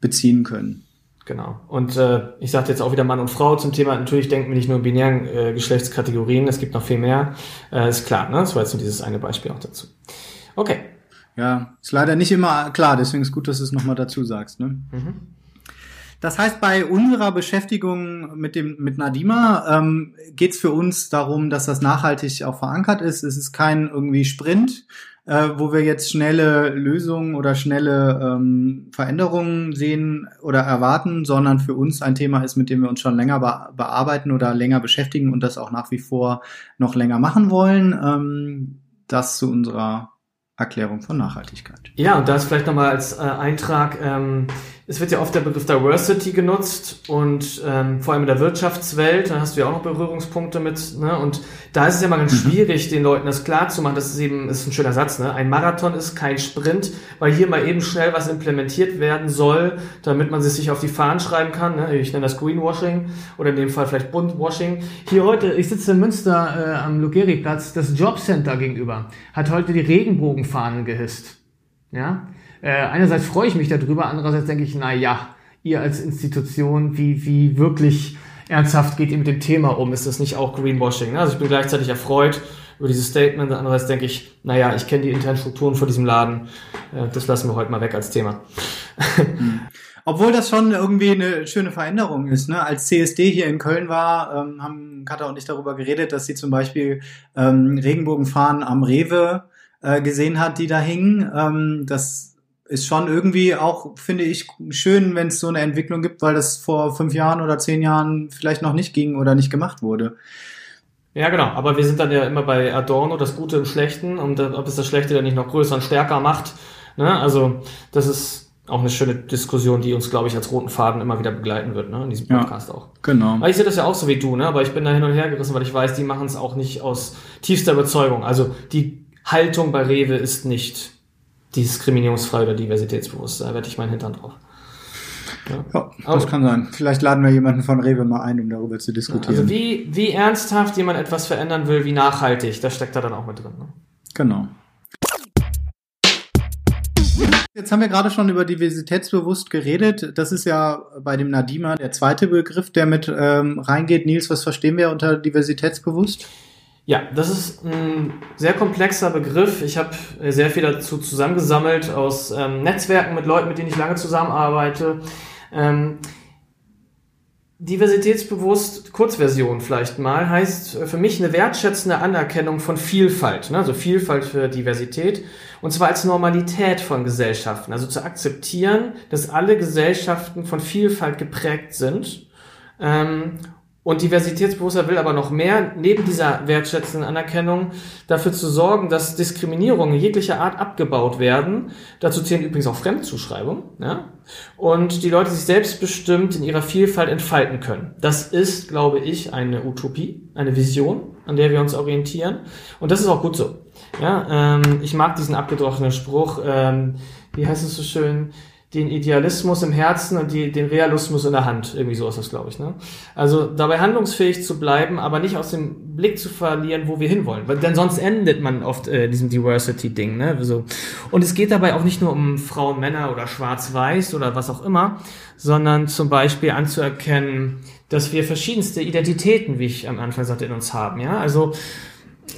beziehen können. Genau. Und äh, ich sagte jetzt auch wieder Mann und Frau zum Thema. Natürlich denken wir nicht nur in binären äh, Geschlechtskategorien, es gibt noch viel mehr. Äh, ist klar, ne? Das war jetzt nur dieses eine Beispiel auch dazu. Okay. Ja, ist leider nicht immer klar, deswegen ist gut, dass du es nochmal dazu sagst. Ne? Mhm. Das heißt, bei unserer Beschäftigung mit dem mit Nadima ähm, geht es für uns darum, dass das nachhaltig auch verankert ist. Es ist kein irgendwie Sprint, äh, wo wir jetzt schnelle Lösungen oder schnelle ähm, Veränderungen sehen oder erwarten, sondern für uns ein Thema ist, mit dem wir uns schon länger be bearbeiten oder länger beschäftigen und das auch nach wie vor noch länger machen wollen. Ähm, das zu unserer Erklärung von Nachhaltigkeit. Ja, und da ist vielleicht nochmal als äh, Eintrag, ähm, es wird ja oft der Begriff Diversity genutzt und ähm, vor allem in der Wirtschaftswelt, da hast du ja auch noch Berührungspunkte mit, ne? Und da ist es ja mal ganz mhm. schwierig, den Leuten das klar zu machen. Das ist eben, ist ein schöner Satz, ne? Ein Marathon ist kein Sprint, weil hier mal eben schnell was implementiert werden soll, damit man sich auf die Fahnen schreiben kann. Ne? Ich nenne das Greenwashing oder in dem Fall vielleicht Buntwashing. Hier heute, ich sitze in Münster äh, am Lugeriplatz, das Jobcenter gegenüber, hat heute die Regenbogenfahnen gehisst. Ja, äh, einerseits freue ich mich darüber, andererseits denke ich, na ja, ihr als Institution, wie, wie wirklich ernsthaft geht ihr mit dem Thema um? Ist das nicht auch Greenwashing? Also ich bin gleichzeitig erfreut über dieses Statement, andererseits denke ich, naja, ich kenne die internen Strukturen vor diesem Laden, äh, das lassen wir heute mal weg als Thema. Hm. Obwohl das schon irgendwie eine schöne Veränderung ist. Ne? Als CSD hier in Köln war, ähm, haben Katha und ich darüber geredet, dass sie zum Beispiel ähm, Regenbogenfahnen am Rewe äh, gesehen hat, die da hingen. Ähm, das ist schon irgendwie auch, finde ich, schön, wenn es so eine Entwicklung gibt, weil das vor fünf Jahren oder zehn Jahren vielleicht noch nicht ging oder nicht gemacht wurde. Ja, genau. Aber wir sind dann ja immer bei Adorno, das Gute im Schlechten und ob es das Schlechte dann nicht noch größer und stärker macht. Ne? Also, das ist auch eine schöne Diskussion, die uns, glaube ich, als roten Faden immer wieder begleiten wird, ne? in diesem Podcast ja, auch. Genau. Weil ich sehe das ja auch so wie du, ne? aber ich bin da hin und her gerissen, weil ich weiß, die machen es auch nicht aus tiefster Überzeugung. Also, die Haltung bei Rewe ist nicht diskriminierungsfrei oder diversitätsbewusst. Da wette ich meinen Hintern drauf. Ja, ja das kann sein. Vielleicht laden wir jemanden von Rewe mal ein, um darüber zu diskutieren. Also wie, wie ernsthaft jemand etwas verändern will, wie nachhaltig, das steckt da dann auch mit drin. Ne? Genau. Jetzt haben wir gerade schon über diversitätsbewusst geredet. Das ist ja bei dem Nadima der zweite Begriff, der mit ähm, reingeht. Nils, was verstehen wir unter diversitätsbewusst? Ja, das ist ein sehr komplexer Begriff. Ich habe sehr viel dazu zusammengesammelt aus ähm, Netzwerken mit Leuten, mit denen ich lange zusammenarbeite. Ähm, Diversitätsbewusst, Kurzversion vielleicht mal, heißt für mich eine wertschätzende Anerkennung von Vielfalt, ne? also Vielfalt für Diversität, und zwar als Normalität von Gesellschaften, also zu akzeptieren, dass alle Gesellschaften von Vielfalt geprägt sind ähm, und Diversitätsbewusster will aber noch mehr, neben dieser wertschätzenden Anerkennung, dafür zu sorgen, dass Diskriminierungen jeglicher Art abgebaut werden. Dazu zählen übrigens auch Fremdzuschreibungen. Ja? Und die Leute sich selbstbestimmt in ihrer Vielfalt entfalten können. Das ist, glaube ich, eine Utopie, eine Vision, an der wir uns orientieren. Und das ist auch gut so. Ja, ähm, ich mag diesen abgedrochenen Spruch, ähm, wie heißt es so schön? Den Idealismus im Herzen und die, den Realismus in der Hand. Irgendwie so ist das, glaube ich. Ne? Also dabei handlungsfähig zu bleiben, aber nicht aus dem Blick zu verlieren, wo wir hinwollen. Weil denn sonst endet man oft äh, diesem Diversity-Ding. Ne? So. Und es geht dabei auch nicht nur um Frauen, Männer oder Schwarz-Weiß oder was auch immer, sondern zum Beispiel anzuerkennen, dass wir verschiedenste Identitäten, wie ich am Anfang sagte, in uns haben. Ja, also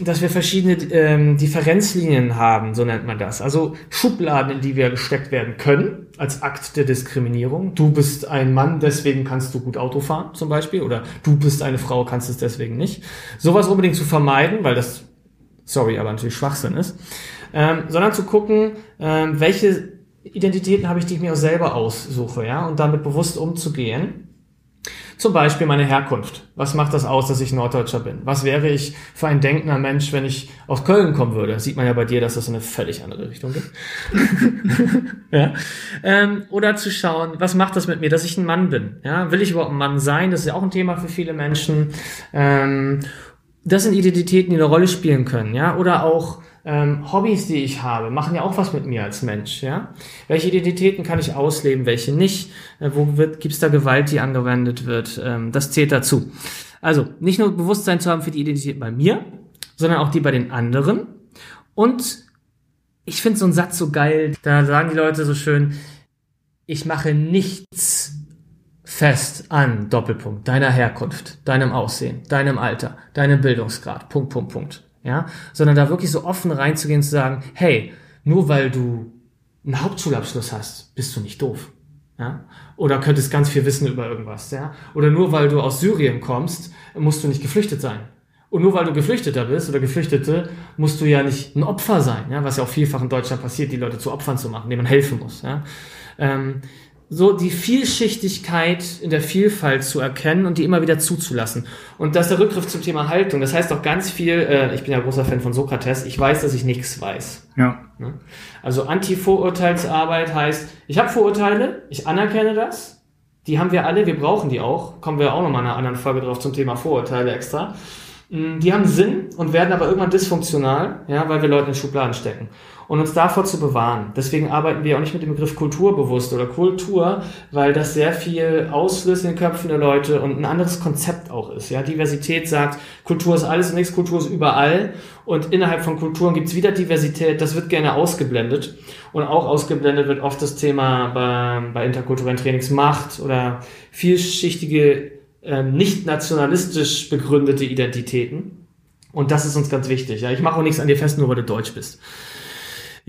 dass wir verschiedene ähm, Differenzlinien haben, so nennt man das. Also Schubladen, in die wir gesteckt werden können, als Akt der Diskriminierung. Du bist ein Mann, deswegen kannst du gut Auto fahren, zum Beispiel. Oder du bist eine Frau, kannst es deswegen nicht. Sowas unbedingt zu vermeiden, weil das, sorry, aber natürlich Schwachsinn ist. Ähm, sondern zu gucken, ähm, welche Identitäten habe ich, die ich mir auch selber aussuche, ja, und damit bewusst umzugehen zum Beispiel meine Herkunft. Was macht das aus, dass ich Norddeutscher bin? Was wäre ich für ein denkender Mensch, wenn ich aus Köln kommen würde? sieht man ja bei dir, dass das in eine völlig andere Richtung geht. ja. Ähm, oder zu schauen, was macht das mit mir, dass ich ein Mann bin? Ja, will ich überhaupt ein Mann sein? Das ist ja auch ein Thema für viele Menschen. Ähm, das sind Identitäten, die eine Rolle spielen können, ja, oder auch ähm, Hobbys, die ich habe, machen ja auch was mit mir als Mensch, ja. Welche Identitäten kann ich ausleben, welche nicht? Äh, wo gibt es da Gewalt, die angewendet wird? Ähm, das zählt dazu. Also nicht nur Bewusstsein zu haben für die Identität bei mir, sondern auch die bei den anderen. Und ich finde so einen Satz so geil. Da sagen die Leute so schön: Ich mache nichts fest an, Doppelpunkt, deiner Herkunft, deinem Aussehen, deinem Alter, deinem Bildungsgrad, Punkt, Punkt, Punkt. Ja, sondern da wirklich so offen reinzugehen zu sagen, hey, nur weil du einen Hauptschulabschluss hast, bist du nicht doof. Ja? Oder könntest ganz viel wissen über irgendwas, ja? Oder nur weil du aus Syrien kommst, musst du nicht geflüchtet sein. Und nur weil du Geflüchteter bist oder Geflüchtete, musst du ja nicht ein Opfer sein, ja? was ja auch vielfach in Deutschland passiert, die Leute zu Opfern zu machen, denen man helfen muss. Ja? Ähm, so die Vielschichtigkeit in der Vielfalt zu erkennen und die immer wieder zuzulassen. Und das ist der Rückgriff zum Thema Haltung. Das heißt auch ganz viel, äh, ich bin ja großer Fan von Sokrates, ich weiß, dass ich nichts weiß. Ja. Ne? Also Anti-Vorurteilsarbeit heißt, ich habe Vorurteile, ich anerkenne das, die haben wir alle, wir brauchen die auch. Kommen wir auch nochmal in einer anderen Folge drauf zum Thema Vorurteile extra. Mm, die haben Sinn und werden aber irgendwann dysfunktional, ja, weil wir Leute in Schubladen stecken und uns davor zu bewahren. Deswegen arbeiten wir auch nicht mit dem Begriff Kultur bewusst oder Kultur, weil das sehr viel auslöst in den Köpfen der Leute und ein anderes Konzept auch ist. Ja, Diversität sagt, Kultur ist alles und nichts, Kultur ist überall und innerhalb von Kulturen gibt es wieder Diversität. Das wird gerne ausgeblendet und auch ausgeblendet wird oft das Thema bei, bei interkulturellen Trainings Macht oder vielschichtige äh, nicht nationalistisch begründete Identitäten. Und das ist uns ganz wichtig. Ja, ich mache auch nichts an dir fest, nur weil du deutsch bist.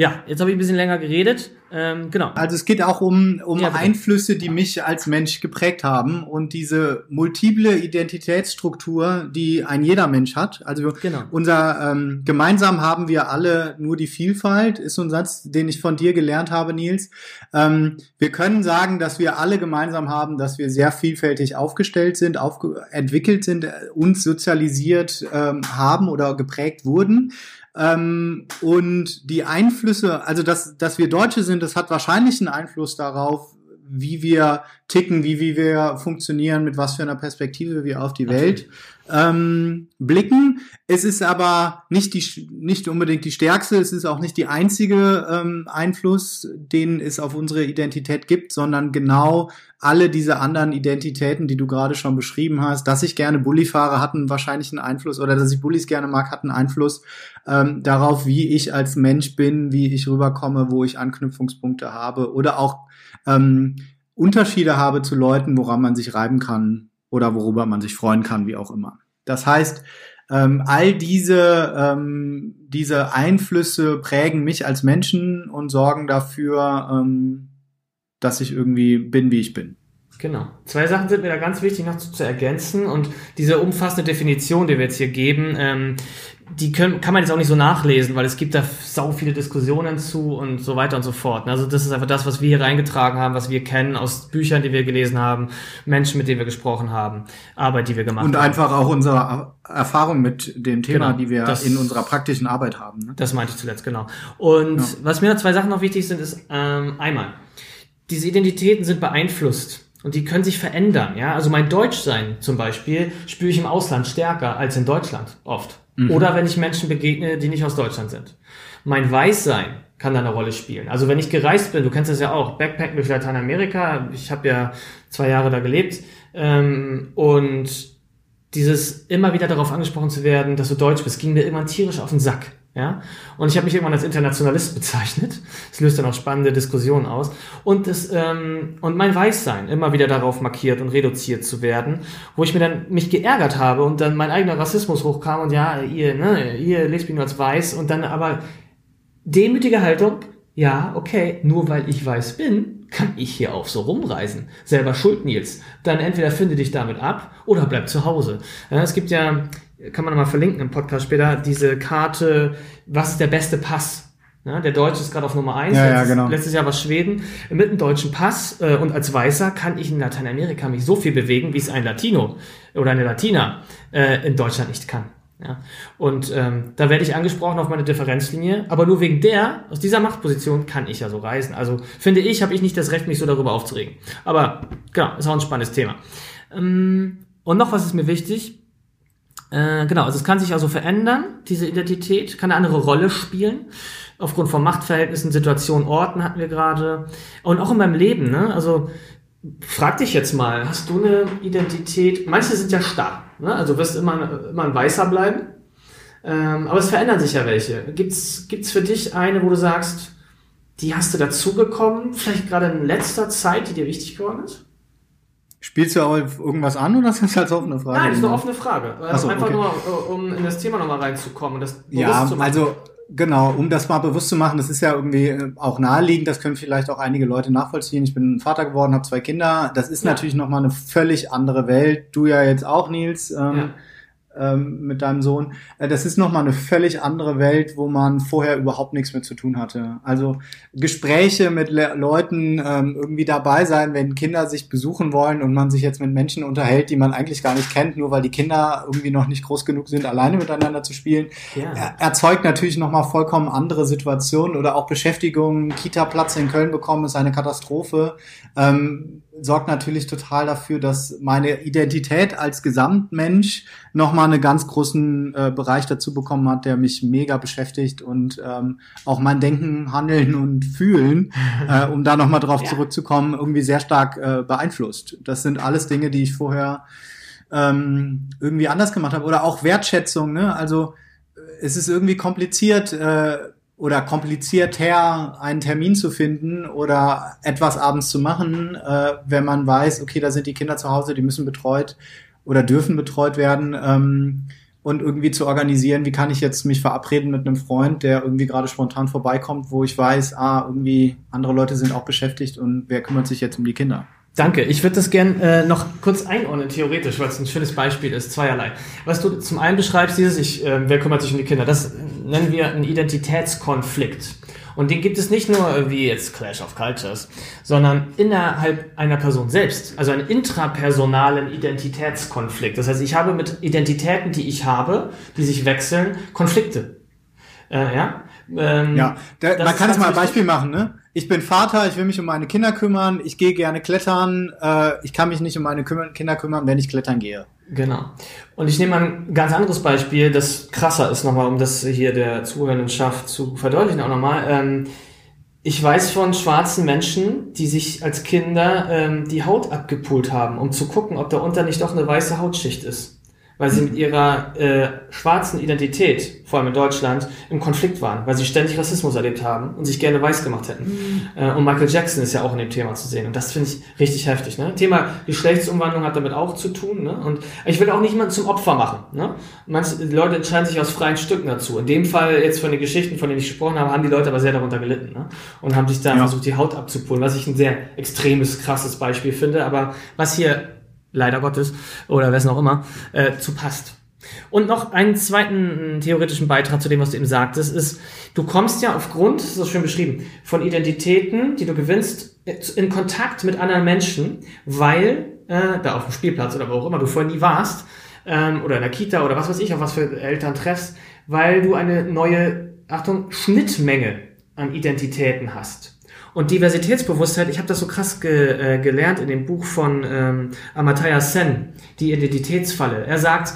Ja, jetzt habe ich ein bisschen länger geredet. Ähm, genau. Also es geht auch um, um ja, Einflüsse, die mich als Mensch geprägt haben und diese multiple Identitätsstruktur, die ein jeder Mensch hat. Also genau. unser ähm, gemeinsam haben wir alle nur die Vielfalt, ist so ein Satz, den ich von dir gelernt habe, Nils. Ähm, wir können sagen, dass wir alle gemeinsam haben, dass wir sehr vielfältig aufgestellt sind, aufge entwickelt sind, uns sozialisiert ähm, haben oder geprägt wurden. Ähm, und die Einflüsse, also dass, dass wir Deutsche sind, das hat wahrscheinlich einen Einfluss darauf, wie wir ticken, wie, wie wir funktionieren, mit was für einer Perspektive wir auf die Welt ähm, blicken. Es ist aber nicht, die, nicht unbedingt die stärkste, es ist auch nicht die einzige ähm, Einfluss, den es auf unsere Identität gibt, sondern genau alle diese anderen Identitäten, die du gerade schon beschrieben hast, dass ich gerne Bulli fahre, hatten wahrscheinlich einen Einfluss oder dass ich Bullis gerne mag, hat einen Einfluss ähm, darauf, wie ich als Mensch bin, wie ich rüberkomme, wo ich Anknüpfungspunkte habe oder auch ähm, Unterschiede habe zu Leuten, woran man sich reiben kann oder worüber man sich freuen kann, wie auch immer. Das heißt, Ähm, all diese, ähm, diese Einflüsse prägen mich als Menschen und sorgen dafür, ähm, dass ich irgendwie bin, wie ich bin. Genau. Zwei Sachen sind mir da ganz wichtig noch zu, zu ergänzen und diese umfassende Definition, die wir jetzt hier geben, ähm, die können, kann man jetzt auch nicht so nachlesen, weil es gibt da sau viele Diskussionen zu und so weiter und so fort. Also das ist einfach das, was wir hier reingetragen haben, was wir kennen aus Büchern, die wir gelesen haben, Menschen, mit denen wir gesprochen haben, Arbeit, die wir gemacht und haben. Und einfach auch unsere Erfahrung mit dem Thema, Genau, die wir das- in unserer praktischen Arbeit haben. Ne? Das meinte ich zuletzt, genau. Und Ja. was mir noch zwei Sachen noch wichtig sind, ist ähm, einmal, diese Identitäten sind beeinflusst und die können sich verändern. Ja, also mein Deutschsein zum Beispiel spüre ich im Ausland stärker als in Deutschland oft. Oder wenn ich Menschen begegne, die nicht aus Deutschland sind. Mein Weißsein kann da eine Rolle spielen. Also wenn ich gereist bin, du kennst das ja auch, Backpacken durch Lateinamerika, ich habe ja zwei Jahre da gelebt ähm, und dieses immer wieder darauf angesprochen zu werden, dass du Deutsch bist, ging mir irgendwann tierisch auf den Sack. Ja? Und ich habe mich irgendwann als Internationalist bezeichnet. Das löst dann auch spannende Diskussionen aus. Und, das, ähm, und mein Weißsein immer wieder darauf markiert und reduziert zu werden, wo ich mir dann mich geärgert habe und dann mein eigener Rassismus hochkam und ja, ihr, ne, ihr lest mich nur als weiß und dann aber demütige Haltung, ja, okay, nur weil ich weiß bin, kann ich hier auch so rumreisen. Selber schuld, Nils. Dann entweder finde dich damit ab oder bleib zu Hause. Es gibt ja, kann man mal verlinken im Podcast später, diese Karte, was ist der beste Pass? Ja, der Deutsche ist gerade auf Nummer eins. Ja, ja, letztes, genau. letztes Jahr war Schweden. Mit einem deutschen Pass äh, und als Weißer kann ich in Lateinamerika mich so viel bewegen, wie es ein Latino oder eine Latina äh, in Deutschland nicht kann. Ja. Und ähm, da werde ich angesprochen auf meine Differenzlinie, aber nur wegen der, aus dieser Machtposition kann ich ja so reisen. Also finde ich, habe ich nicht das Recht, mich so darüber aufzuregen. Aber genau, ist auch ein spannendes Thema. Ähm, und noch was ist mir wichtig. Äh, genau, also es kann sich also verändern, diese Identität, kann eine andere Rolle spielen. Aufgrund von Machtverhältnissen, Situationen, Orten hatten wir gerade. Und auch in meinem Leben, ne? Also frag dich jetzt mal, hast du eine Identität? Manche sind ja starr, ne? Also wirst immer, immer ein Weißer bleiben. Ähm, aber es verändern sich ja welche. Gibt's, gibt's für dich eine, wo du sagst, die hast du dazugekommen, vielleicht gerade in letzter Zeit, die dir wichtig geworden ist? Spielst du auf irgendwas an oder ist das als offene Frage? Nein, das ist eine offene Frage. So, Einfach okay. nur, äh, um in das Thema nochmal reinzukommen. Das bewusst Ja, zu machen. also genau, um das mal bewusst zu machen, das ist ja irgendwie äh, auch naheliegend, das können vielleicht auch einige Leute nachvollziehen. Ich bin Vater geworden, habe zwei Kinder. Das ist Ja. natürlich nochmal eine völlig andere Welt. Du ja jetzt auch, Nils, ähm, Ja. Ähm, mit deinem Sohn. Äh, das ist nochmal eine völlig andere Welt, wo man vorher überhaupt nichts mit zu tun hatte. Also Gespräche mit Le Leuten ähm, irgendwie dabei sein, wenn Kinder sich besuchen wollen und man sich jetzt mit Menschen unterhält, die man eigentlich gar nicht kennt, nur weil die Kinder irgendwie noch nicht groß genug sind, alleine miteinander zu spielen ja. er- erzeugt natürlich nochmal vollkommen andere Situationen oder auch Beschäftigung. Kita-Platz in Köln bekommen ist eine Katastrophe. Ähm, sorgt natürlich total dafür, dass meine Identität als Gesamtmensch nochmal einen ganz großen äh, Bereich dazu bekommen hat, der mich mega beschäftigt und ähm, auch mein Denken, Handeln und Fühlen, äh, um da nochmal drauf Ja. zurückzukommen, irgendwie sehr stark äh, beeinflusst. Das sind alles Dinge, die ich vorher ähm, irgendwie anders gemacht habe. Oder auch Wertschätzung, ne? Also äh, es ist irgendwie kompliziert äh, oder komplizierter, einen Termin zu finden oder etwas abends zu machen, äh, wenn man weiß, okay, da sind die Kinder zu Hause, die müssen betreut oder dürfen betreut werden. Ähm, und irgendwie zu organisieren, wie kann ich jetzt mich verabreden mit einem Freund, der irgendwie gerade spontan vorbeikommt, wo ich weiß, ah, irgendwie andere Leute sind auch beschäftigt und wer kümmert sich jetzt um die Kinder? Danke. Ich würde das gern äh, noch kurz einordnen, theoretisch, weil es ein schönes Beispiel ist, zweierlei. Was du zum einen beschreibst, dieses, ich, äh, wer kümmert sich um die Kinder, das nennen wir einen Identitätskonflikt. Und den gibt es nicht nur äh, wie jetzt Clash of Cultures, sondern innerhalb einer Person selbst, also einen intrapersonalen Identitätskonflikt. Das heißt, ich habe mit Identitäten, die ich habe, die sich wechseln, Konflikte. Äh, ja? Ähm, Ja, da, man kann es mal ein. Beispiel machen, ne? Ich bin Vater, ich will mich um meine Kinder kümmern, ich gehe gerne klettern, äh, ich kann mich nicht um meine Kümmer Kinder kümmern, wenn ich klettern gehe. Genau. Und ich nehme ein ganz anderes Beispiel, das krasser ist nochmal, um das hier der Zuhörendenschaft zu verdeutlichen auch nochmal. Ähm, ich weiß von schwarzen Menschen, die sich als Kinder ähm, die Haut abgepult haben, um zu gucken, ob darunter nicht doch eine weiße Hautschicht ist. Weil sie mit ihrer äh, schwarzen Identität, vor allem in Deutschland, im Konflikt waren, weil sie ständig Rassismus erlebt haben und sich gerne weiß gemacht hätten. Mhm. Äh, und Michael Jackson ist ja auch in dem Thema zu sehen und das finde ich richtig heftig. Ne? Thema Geschlechtsumwandlung hat damit auch zu tun. Ne? Und ich will auch nicht jemanden zum Opfer machen. Ne? Manche Leute entscheiden sich aus freien Stücken dazu. In dem Fall jetzt von den Geschichten, von denen ich gesprochen habe, haben die Leute aber sehr darunter gelitten ne? und haben sich da ja. versucht, die Haut abzupulen, was ich ein sehr extremes, krasses Beispiel finde. Aber was hier leider Gottes, oder wer es noch immer, äh, zu passt. Und noch einen zweiten theoretischen Beitrag zu dem, was du eben sagtest, ist, du kommst ja aufgrund, das ist schön beschrieben, von Identitäten, die du gewinnst, in Kontakt mit anderen Menschen, weil äh, da auf dem Spielplatz oder wo auch immer du vorher nie warst, ähm, oder in der Kita oder was weiß ich, auf was für Eltern treffst, weil du eine neue, Achtung, Schnittmenge an Identitäten hast. Und Diversitätsbewusstheit, ich habe das so krass ge, äh, gelernt in dem Buch von ähm, Amataya Sen, die Identitätsfalle. Er sagt,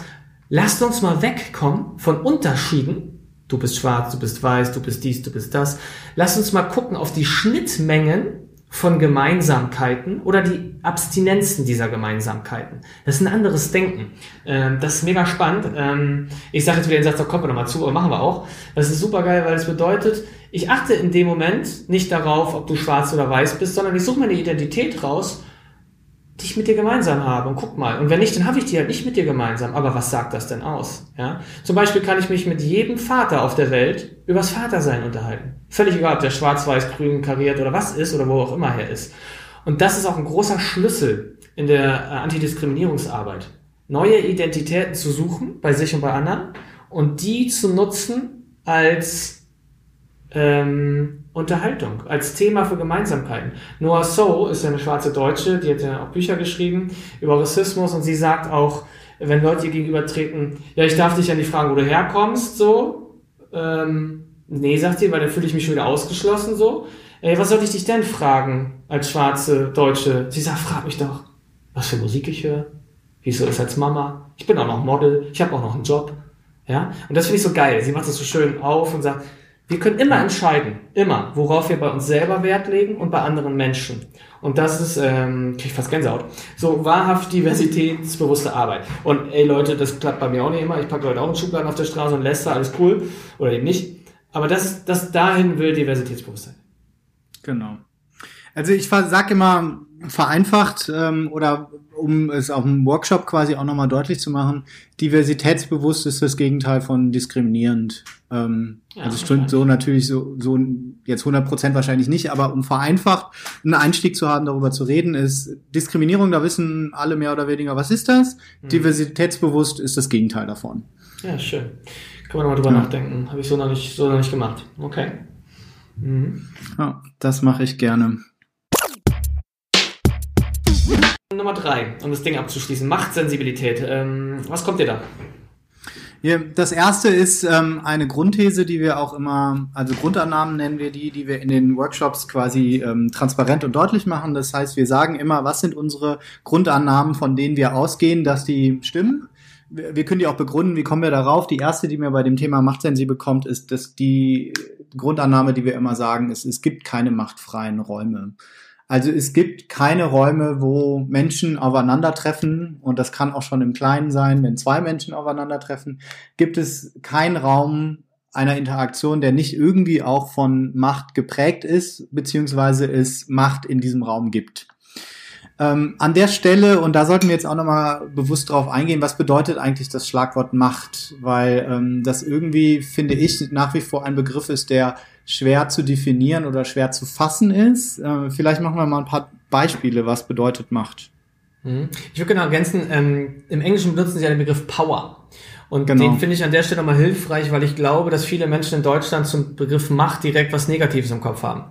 lasst uns mal wegkommen von Unterschieden. Du bist schwarz, du bist weiß, du bist dies, du bist das. Lasst uns mal gucken auf die Schnittmengen von Gemeinsamkeiten oder die Abstinenzen dieser Gemeinsamkeiten. Das ist ein anderes Denken. Ähm, das ist mega spannend. Ähm, ich sage jetzt wieder den Satz, da kommen wir nochmal zu, aber machen wir auch. Das ist super geil, weil es bedeutet, ich achte in dem Moment nicht darauf, ob du schwarz oder weiß bist, sondern ich suche meine Identität raus, die ich mit dir gemeinsam habe. Und guck mal. Und wenn nicht, dann habe ich die halt nicht mit dir gemeinsam. Aber was sagt das denn aus? Ja? Zum Beispiel kann ich mich mit jedem Vater auf der Welt übers Vatersein unterhalten. Völlig egal, ob der schwarz, weiß, grün, kariert oder was ist oder wo auch immer er ist. Und das ist auch ein großer Schlüssel in der äh, Antidiskriminierungsarbeit. Neue Identitäten zu suchen, bei sich und bei anderen, und die zu nutzen als ähm, Unterhaltung, als Thema für Gemeinsamkeiten. Noah So ist ja eine schwarze Deutsche, die hat ja auch Bücher geschrieben über Rassismus und sie sagt auch, wenn Leute ihr gegenübertreten, ja, ich darf dich ja nicht fragen, wo du herkommst, so. Ähm, nee, sagt sie, weil dann fühle ich mich schon wieder ausgeschlossen, so. Ey, was sollte ich dich denn fragen als schwarze Deutsche? Sie sagt, frag mich doch, was für Musik ich höre, wie es so ist als Mama. Ich bin auch noch Model, ich habe auch noch einen Job. Ja, und das finde ich so geil. Sie macht das so schön auf und sagt, wir können immer entscheiden, immer, worauf wir bei uns selber Wert legen und bei anderen Menschen. Und das ist, ähm, krieg ich fast Gänsehaut, so wahrhaft diversitätsbewusste Arbeit. Und ey Leute, das klappt bei mir auch nicht immer. Ich packe Leute auch in Schubladen auf der Straße und lässt da alles cool. Oder eben nicht. Aber das, das dahin will Diversitätsbewusstsein. Genau. Also ich sage immer vereinfacht ähm, oder um es auf dem Workshop quasi auch nochmal deutlich zu machen, diversitätsbewusst ist das Gegenteil von diskriminierend. Ähm, ja, also stimmt so natürlich so, so jetzt 100 Prozent wahrscheinlich nicht, aber um vereinfacht einen Einstieg zu haben, darüber zu reden, ist Diskriminierung, da wissen alle mehr oder weniger, was ist das? Mhm. Diversitätsbewusst ist das Gegenteil davon. Ja, schön. Kann man nochmal drüber ja. nachdenken. Habe ich so noch nicht, so noch nicht gemacht. Okay. Mhm. Ja, das mache ich gerne. Nummer drei, um das Ding abzuschließen. Machtsensibilität. Ähm, was kommt dir da? Das erste ist ähm, eine Grundthese, die wir auch immer, also Grundannahmen nennen wir die, die wir in den Workshops quasi ähm, transparent und deutlich machen. Das heißt, wir sagen immer, was sind unsere Grundannahmen, von denen wir ausgehen, dass die stimmen. Wir, wir können die auch begründen, wie kommen wir darauf. Die erste, die mir bei dem Thema Machtsensibel kommt, ist, dass die Grundannahme, die wir immer sagen, ist, es gibt keine machtfreien Räume. Also es gibt keine Räume, wo Menschen aufeinandertreffen, und das kann auch schon im Kleinen sein, wenn zwei Menschen aufeinandertreffen, gibt es keinen Raum einer Interaktion, der nicht irgendwie auch von Macht geprägt ist, beziehungsweise es Macht in diesem Raum gibt. Ähm, an der Stelle, und da sollten wir jetzt auch nochmal bewusst drauf eingehen, was bedeutet eigentlich das Schlagwort Macht? Weil ähm, das irgendwie, finde ich, nach wie vor ein Begriff ist, der schwer zu definieren oder schwer zu fassen ist. Äh, vielleicht machen wir mal ein paar Beispiele, was bedeutet Macht. Mhm. Ich würde genau ergänzen, ähm, im Englischen benutzen sie ja den Begriff Power. Und genau. den finde ich an der Stelle mal hilfreich, weil ich glaube, dass viele Menschen in Deutschland zum Begriff Macht direkt was Negatives im Kopf haben.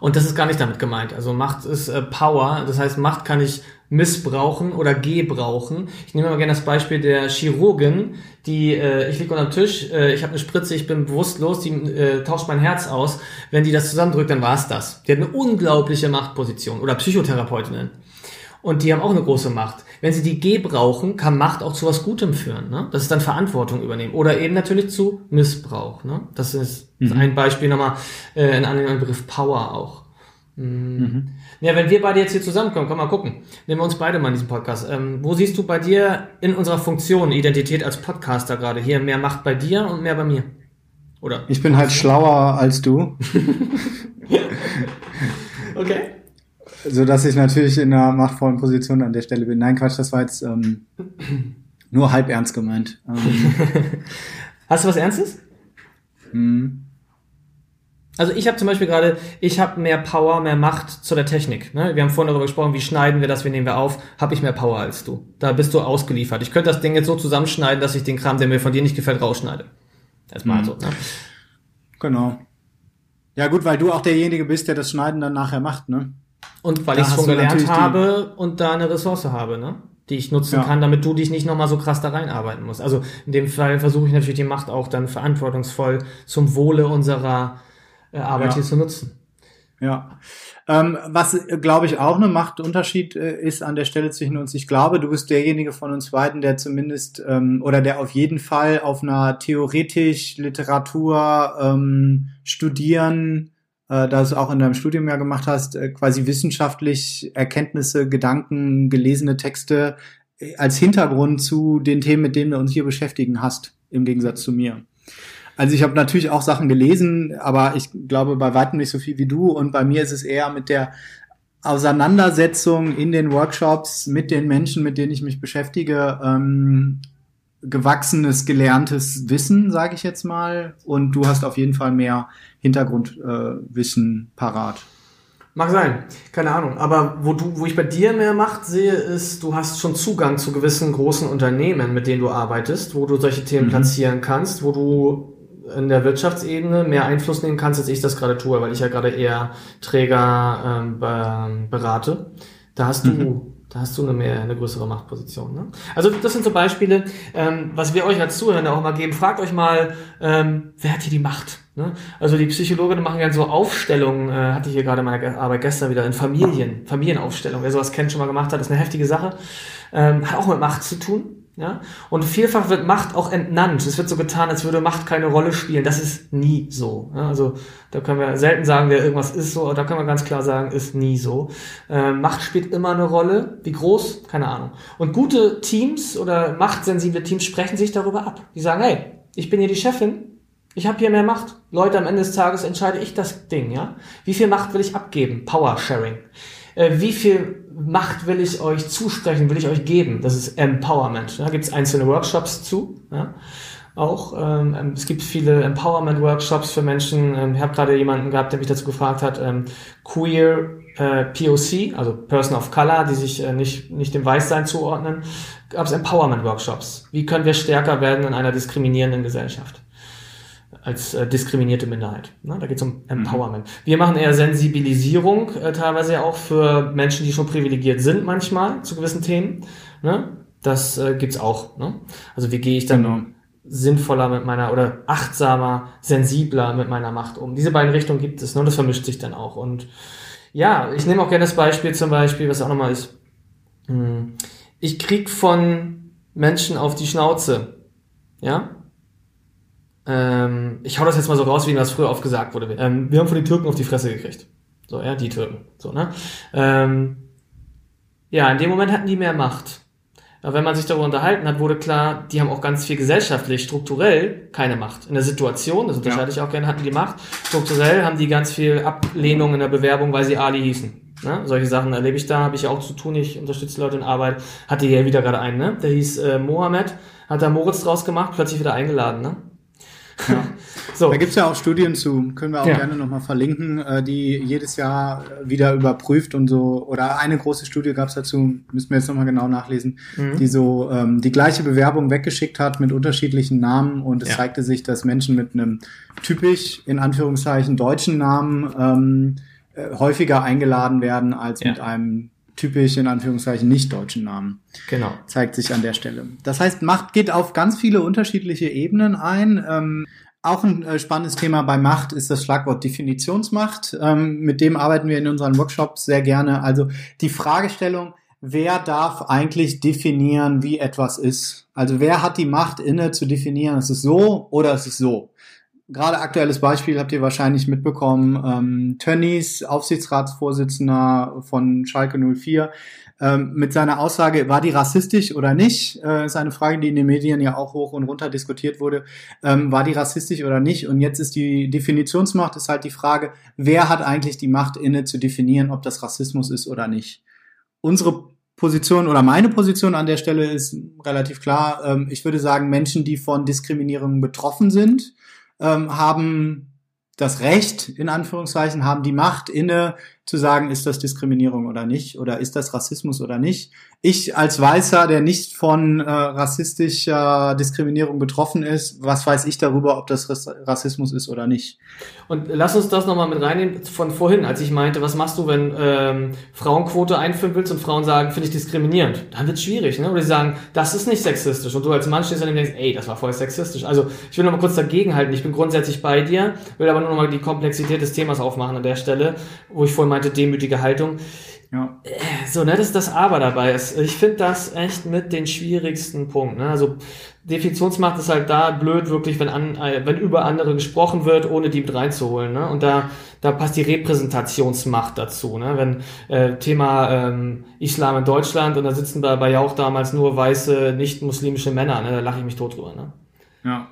Und das ist gar nicht damit gemeint. Also Macht ist äh, Power. Das heißt, Macht kann ich missbrauchen oder gebrauchen. Ich nehme mal gerne das Beispiel der Chirurgin, die, äh, ich liege unter dem Tisch, äh, ich habe eine Spritze, ich bin bewusstlos, die äh, tauscht mein Herz aus. Wenn die das zusammendrückt, dann war's das. Die hat eine unglaubliche Machtposition. Oder Psychotherapeutinnen. Und die haben auch eine große Macht. Wenn sie die G brauchen, kann Macht auch zu was Gutem führen. Ne? Das ist dann Verantwortung übernehmen. Oder eben natürlich zu Missbrauch. Ne? Das ist mhm. ein Beispiel nochmal, äh, in einem Begriff Power auch. Mhm. Ja, wenn wir beide jetzt hier zusammenkommen, komm mal gucken. Nehmen wir uns beide mal in diesem Podcast. Ähm, wo siehst du bei dir in unserer Funktion, Identität als Podcaster gerade hier mehr Macht bei dir und mehr bei mir? Oder? Ich bin halt schlauer als du. okay. So dass ich natürlich in einer machtvollen Position an der Stelle bin. Nein, Quatsch, das war jetzt ähm, nur halb ernst gemeint. Ähm, Hast du was Ernstes? hm. Also ich habe zum Beispiel gerade, ich habe mehr Power, mehr Macht zu der Technik. Ne? Wir haben vorhin darüber gesprochen, wie schneiden wir das, wie nehmen wir auf. Habe ich mehr Power als du. Da bist du ausgeliefert. Ich könnte das Ding jetzt so zusammenschneiden, dass ich den Kram, der mir von dir nicht gefällt, rausschneide. Erstmal Mhm. so. Ne? Genau. Ja gut, weil du auch derjenige bist, der das Schneiden dann nachher macht, ne? Und weil ich es schon gelernt habe und da eine Ressource habe, ne? die ich nutzen Ja. kann, damit du dich nicht nochmal so krass da reinarbeiten musst. Also in dem Fall versuche ich natürlich die Macht auch dann verantwortungsvoll zum Wohle unserer Arbeit Ja. hier zu nutzen. Ja. Ähm, was, glaube ich, auch eine Machtunterschied äh, ist an der Stelle zwischen uns. Ich glaube, du bist derjenige von uns beiden, der zumindest ähm, oder der auf jeden Fall auf einer theoretisch Literatur ähm, studieren, äh, da du es auch in deinem Studium ja gemacht hast, äh, quasi wissenschaftlich Erkenntnisse, Gedanken, gelesene Texte äh, als Hintergrund zu den Themen, mit denen wir uns hier beschäftigen, hast, im Gegensatz zu mir. Also ich habe natürlich auch Sachen gelesen, aber ich glaube bei weitem nicht so viel wie du. Und bei mir ist es eher mit der Auseinandersetzung in den Workshops mit den Menschen, mit denen ich mich beschäftige, ähm, gewachsenes, gelerntes Wissen, sage ich jetzt mal. Und du hast auf jeden Fall mehr Hintergrundwissen äh, parat. Mag sein, keine Ahnung. Aber wo du, wo ich bei dir mehr Macht sehe, ist, du hast schon Zugang zu gewissen großen Unternehmen, mit denen du arbeitest, wo du solche Themen Mhm. platzieren kannst, wo du in der Wirtschaftsebene mehr Einfluss nehmen kannst, als ich das gerade tue, weil ich ja gerade eher Träger ähm, be berate. Da hast du, Mhm. da hast du eine mehr, eine größere Machtposition. Ne? Also das sind so Beispiele, ähm, was wir euch als Zuhörer auch mal geben. Fragt euch mal, ähm, wer hat hier die Macht? Ne? Also die Psychologen machen ja so Aufstellungen, äh, hatte ich hier gerade in meiner Arbeit gestern wieder in Familien, Familienaufstellung. Wer sowas kennt, schon mal gemacht hat, ist eine heftige Sache. Ähm, hat auch mit Macht zu tun. Ja? Und vielfach wird Macht auch entnannt. Es wird so getan, als würde Macht keine Rolle spielen. Das ist nie so. Ja? Also da können wir selten sagen, wer irgendwas ist so, aber da können wir ganz klar sagen, ist nie so. Ähm, Macht spielt immer eine Rolle. Wie groß? Keine Ahnung. Und gute Teams oder machtsensible Teams sprechen sich darüber ab. Die sagen, hey, ich bin hier die Chefin, ich habe hier mehr Macht. Leute, am Ende des Tages entscheide ich das Ding, ja? Wie viel Macht will ich abgeben? Power Sharing. Äh, wie viel Macht will ich euch zusprechen, will ich euch geben? Das ist Empowerment. Da gibt es einzelne Workshops zu. Ja? Auch ähm, es gibt viele Empowerment-Workshops für Menschen. Ähm, ich habe gerade jemanden gehabt, der mich dazu gefragt hat, ähm, queer äh, POC, also Person of Color, die sich äh, nicht, nicht dem Weißsein zuordnen, gab es Empowerment-Workshops. Wie können wir stärker werden in einer diskriminierenden Gesellschaft? Als äh, diskriminierte Minderheit. Ne? Da geht es um Empowerment. Wir machen eher Sensibilisierung, äh, teilweise ja auch für Menschen, die schon privilegiert sind manchmal zu gewissen Themen. Ne? Das äh, gibt's auch. Ne? Also wie gehe ich dann Genau. sinnvoller mit meiner oder achtsamer, sensibler mit meiner Macht um? Diese beiden Richtungen gibt es, ne? Und das vermischt sich dann auch. Und ja, ich nehme auch gerne das Beispiel zum Beispiel, was auch nochmal ist. Hm, Ich krieg von Menschen auf die Schnauze. Ja? Ähm, ich hau das jetzt mal so raus, wie das früher oft gesagt wurde. Ähm, wir haben von den Türken auf die Fresse gekriegt. So, ja, die Türken. So, ne? Ähm, ja, in dem Moment hatten die mehr Macht. Aber wenn man sich darüber unterhalten hat, wurde klar, die haben auch ganz viel gesellschaftlich, strukturell keine Macht. In der Situation, das unterscheide ich auch gerne, hatten die Macht. Strukturell haben die ganz viel Ablehnung in der Bewerbung, weil sie Ali hießen. Ne? Solche Sachen erlebe ich da, habe ich auch zu tun. Ich unterstütze Leute in Arbeit. Hatte hier wieder gerade einen, ne? Der hieß äh, Mohammed, hat da Moritz draus gemacht, plötzlich wieder eingeladen, ne? Ja. So. Da gibt's ja auch Studien zu, können wir auch Ja. gerne nochmal verlinken, äh, die jedes Jahr wieder überprüft und so, oder eine große Studie gab's dazu, müssen wir jetzt nochmal genau nachlesen, Mhm. die so ähm, die gleiche Bewerbung weggeschickt hat mit unterschiedlichen Namen und es Ja. zeigte sich, dass Menschen mit einem typisch, in Anführungszeichen, deutschen Namen ähm, äh, häufiger eingeladen werden als Ja. mit einem typisch, in Anführungszeichen, nicht deutschen Namen Genau. zeigt sich an der Stelle. Das heißt, Macht geht auf ganz viele unterschiedliche Ebenen ein. Ähm, auch ein äh, spannendes Thema bei Macht ist das Schlagwort Definitionsmacht. Ähm, mit dem arbeiten wir in unseren Workshops sehr gerne. Also die Fragestellung, wer darf eigentlich definieren, wie etwas ist? Also wer hat die Macht inne zu definieren, es ist so oder es ist so? Gerade aktuelles Beispiel habt ihr wahrscheinlich mitbekommen, ähm, Tönnies, Aufsichtsratsvorsitzender von Schalke 04, ähm, mit seiner Aussage, war die rassistisch oder nicht, äh, ist eine Frage, die in den Medien ja auch hoch und runter diskutiert wurde, ähm, war die rassistisch oder nicht? Und jetzt ist die Definitionsmacht, ist halt die Frage, wer hat eigentlich die Macht inne zu definieren, ob das Rassismus ist oder nicht? Unsere Position oder meine Position an der Stelle ist relativ klar. Ähm, ich würde sagen, Menschen, die von Diskriminierung betroffen sind, ähm, haben das Recht, in Anführungszeichen, haben die Macht inne, zu sagen, ist das Diskriminierung oder nicht, oder ist das Rassismus oder nicht. Ich als Weißer, der nicht von äh, rassistischer Diskriminierung betroffen ist, was weiß ich darüber, ob das Rassismus ist oder nicht? Und lass uns das nochmal mit reinnehmen von vorhin, als ich meinte, was machst du, wenn ähm, Frauenquote einführen willst und Frauen sagen, finde ich diskriminierend? Dann wird schwierig, ne? Oder sie sagen, das ist nicht sexistisch. Und du als Mann stehst dann und denkst, ey, das war voll sexistisch. Also ich will nochmal kurz dagegen halten. Ich bin grundsätzlich bei dir, will aber nur nochmal die Komplexität des Themas aufmachen an der Stelle, wo ich vorhin meinte, demütige Haltung. Ja. Äh, so, ne, das ist das Aber dabei. Ist. Ich finde das echt mit den schwierigsten Punkt. Ne? Also Definitionsmacht ist halt da blöd, wirklich, wenn, an, äh, wenn über andere gesprochen wird, ohne die mit reinzuholen. Ne? Und da, da passt die Repräsentationsmacht dazu. Ne? Wenn äh, Thema ähm, Islam in Deutschland und da sitzen bei, bei Jauch damals nur weiße, nicht-muslimische Männer, ne? da lache ich mich tot drüber. Ne? Ja.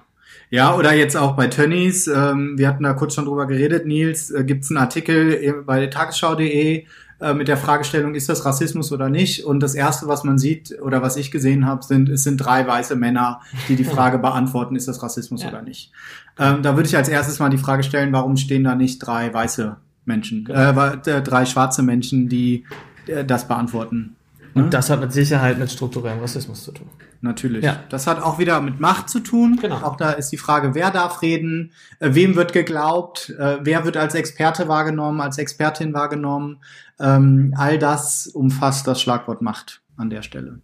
Ja, oder jetzt auch bei Tönnies, ähm, wir hatten da kurz schon drüber geredet, Nils, äh, gibt es einen Artikel bei tagesschau.de äh, mit der Fragestellung, ist das Rassismus oder nicht? Und das Erste, was man sieht oder was ich gesehen habe, sind, es sind drei weiße Männer, die die Frage beantworten, ist das Rassismus ja. oder nicht? Ähm, da würde ich als erstes mal die Frage stellen, warum stehen da nicht drei weiße Menschen, genau. äh, drei schwarze Menschen, die äh, das beantworten? Und hm? das hat mit Sicherheit mit strukturellem Rassismus zu tun. Natürlich. Ja. Das hat auch wieder mit Macht zu tun. Genau. Auch da ist die Frage, wer darf reden, äh, wem wird geglaubt, äh, wer wird als Experte wahrgenommen, als Expertin wahrgenommen. Ähm, all das umfasst das Schlagwort Macht an der Stelle.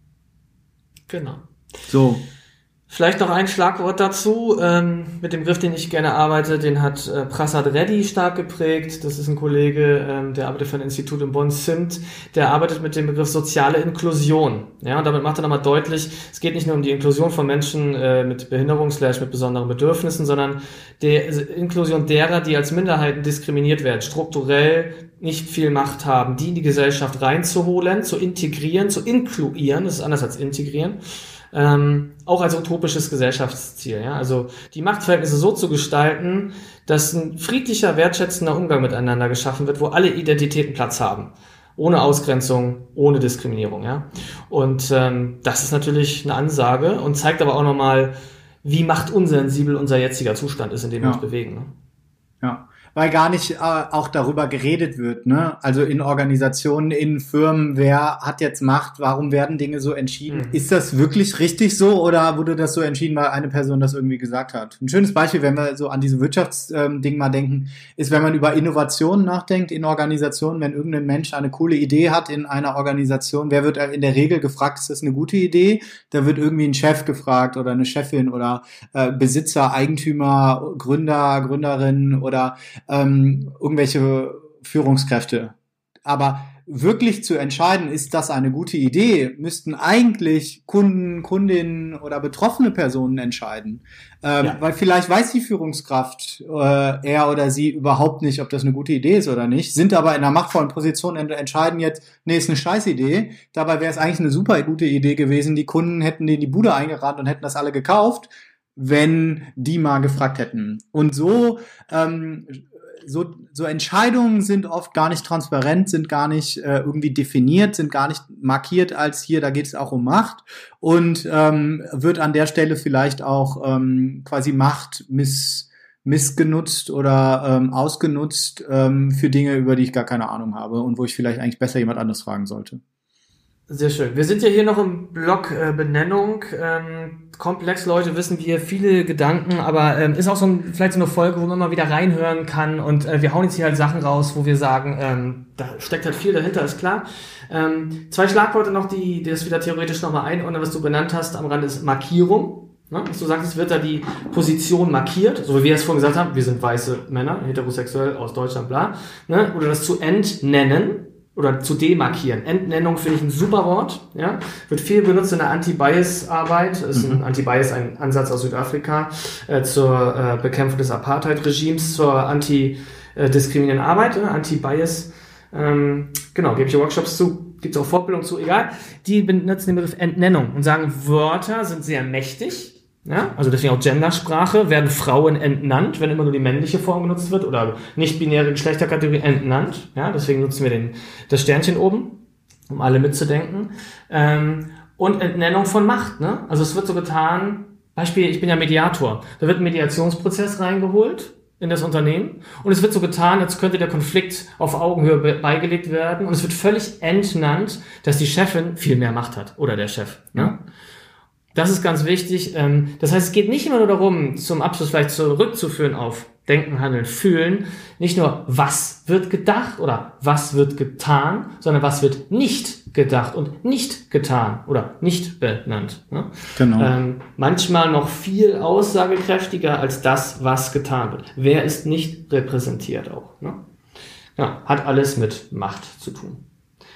Genau. So, Vielleicht noch ein Schlagwort dazu. Ähm, mit dem Begriff, den ich gerne arbeite, den hat äh, Prasad Reddy stark geprägt. Das ist ein Kollege, ähm, der arbeitet für ein Institut in Bonn, SIMT. Der arbeitet mit dem Begriff soziale Inklusion. Ja, und damit macht er nochmal deutlich, es geht nicht nur um die Inklusion von Menschen äh, mit Behinderung, slash mit besonderen Bedürfnissen, sondern die Inklusion derer, die als Minderheiten diskriminiert werden, strukturell nicht viel Macht haben, die in die Gesellschaft reinzuholen, zu integrieren, zu inkluieren. Das ist anders als integrieren ähm, auch als utopisches Gesellschaftsziel. Ja? Also die Machtverhältnisse so zu gestalten, dass ein friedlicher, wertschätzender Umgang miteinander geschaffen wird, wo alle Identitäten Platz haben. Ohne Ausgrenzung, ohne Diskriminierung. Ja? Und ähm, das ist natürlich eine Ansage und zeigt aber auch nochmal, wie machtunsensibel unser jetziger Zustand ist, in dem ja. wir uns bewegen. Ne? Weil gar nicht äh, auch darüber geredet wird. Ne? Also in Organisationen, in Firmen, wer hat jetzt Macht, warum werden Dinge so entschieden? Mhm. Ist das wirklich richtig so oder wurde das so entschieden, weil eine Person das irgendwie gesagt hat? Ein schönes Beispiel, wenn wir so an diese Wirtschaftsding ähm, mal denken, ist, wenn man über Innovationen nachdenkt in Organisationen, wenn irgendein Mensch eine coole Idee hat in einer Organisation, wer wird in der Regel gefragt, ist das eine gute Idee? Da wird irgendwie ein Chef gefragt oder eine Chefin oder äh, Besitzer, Eigentümer, Gründer, Gründerin oder ähm, irgendwelche Führungskräfte. Aber wirklich zu entscheiden, ist das eine gute Idee, müssten eigentlich Kunden, Kundinnen oder betroffene Personen entscheiden. Ähm, ja. Weil vielleicht weiß die Führungskraft, äh, er oder sie überhaupt nicht, ob das eine gute Idee ist oder nicht, sind aber in einer machtvollen Position und entscheiden jetzt, nee, ist eine Scheißidee. Dabei wäre es eigentlich eine super gute Idee gewesen. Die Kunden hätten denen die Bude eingerannt und hätten das alle gekauft wenn die mal gefragt hätten. Und so ähm, so, so Entscheidungen sind oft gar nicht transparent, sind gar nicht äh, irgendwie definiert, sind gar nicht markiert als hier, da geht es auch um Macht und ähm, wird an der Stelle vielleicht auch ähm, quasi Macht miss, missgenutzt oder ähm, ausgenutzt ähm, für Dinge, über die ich gar keine Ahnung habe und wo ich vielleicht eigentlich besser jemand anderes fragen sollte. Sehr schön. Wir sind ja hier noch im Blog äh, Benennung. Ähm, komplex, Leute, wissen wir viele Gedanken, aber ähm, ist auch so ein, vielleicht so eine Folge, wo man mal wieder reinhören kann. Und äh, wir hauen jetzt hier halt Sachen raus, wo wir sagen, ähm, da steckt halt viel dahinter, ist klar. Ähm, zwei Schlagworte noch, die, die das wieder theoretisch nochmal einordnen, was du benannt hast am Rand ist Markierung. Ne? Was du sagst, es wird da die Position markiert, so wie wir es vorhin gesagt haben, wir sind weiße Männer, heterosexuell aus Deutschland, bla. Ne? Oder das zu entnennen oder zu demarkieren. Entnennung finde ich ein super Wort. Ja? Wird viel benutzt in der Anti-Bias-Arbeit. Ist ein mhm. Anti-Bias ein Ansatz aus Südafrika äh, zur äh, Bekämpfung des Apartheid-Regimes, zur anti-diskriminierenden Arbeit, äh, Anti-Bias. Ähm, genau, gebe ich Workshops zu, gibt es auch Fortbildung zu, egal. Die benutzen den Begriff Entnennung und sagen, Wörter sind sehr mächtig ja, also deswegen auch Gendersprache, werden Frauen entnannt, wenn immer nur die männliche Form genutzt wird oder nicht-binäre Geschlechterkategorie entnannt. Ja, deswegen nutzen wir den, das Sternchen oben, um alle mitzudenken. Ähm, und Entnennung von Macht. Ne? Also es wird so getan, Beispiel, ich bin ja Mediator. Da wird ein Mediationsprozess reingeholt in das Unternehmen und es wird so getan, als könnte der Konflikt auf Augenhöhe beigelegt werden und es wird völlig entnannt, dass die Chefin viel mehr Macht hat oder der Chef. Ne? Das ist ganz wichtig. Ähm, das heißt, es geht nicht immer nur darum, zum Abschluss vielleicht zurückzuführen auf Denken, Handeln, Fühlen. Nicht nur, was wird gedacht oder was wird getan, sondern was wird nicht gedacht und nicht getan oder nicht benannt. Ne? Genau. Ähm, manchmal noch viel aussagekräftiger als das, was getan wird. Wer ist nicht repräsentiert auch. Ne? Ja, hat alles mit Macht zu tun.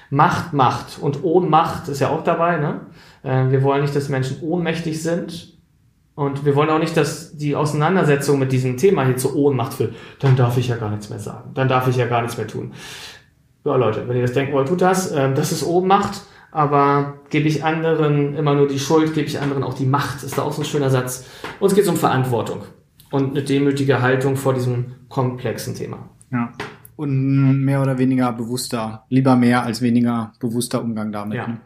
Macht, Macht und Ohnmacht ist ja auch dabei. Ne? Äh, wir wollen nicht, dass Menschen ohnmächtig sind. Und wir wollen auch nicht, dass die Auseinandersetzung mit diesem Thema hier zu Ohnmacht führt. Dann darf ich ja gar nichts mehr sagen. Dann darf ich ja gar nichts mehr tun. Ja, Leute, wenn ihr das denken wollt, tut das. Ähm, das ist Ohnmacht. Aber gebe ich anderen immer nur die Schuld, gebe ich anderen auch die Macht. Ist da auch so ein schöner Satz. Uns geht es um Verantwortung und eine demütige Haltung vor diesem komplexen Thema. Ja. Und mehr oder weniger bewusster, lieber mehr als weniger bewusster Umgang damit. Ja. Ne?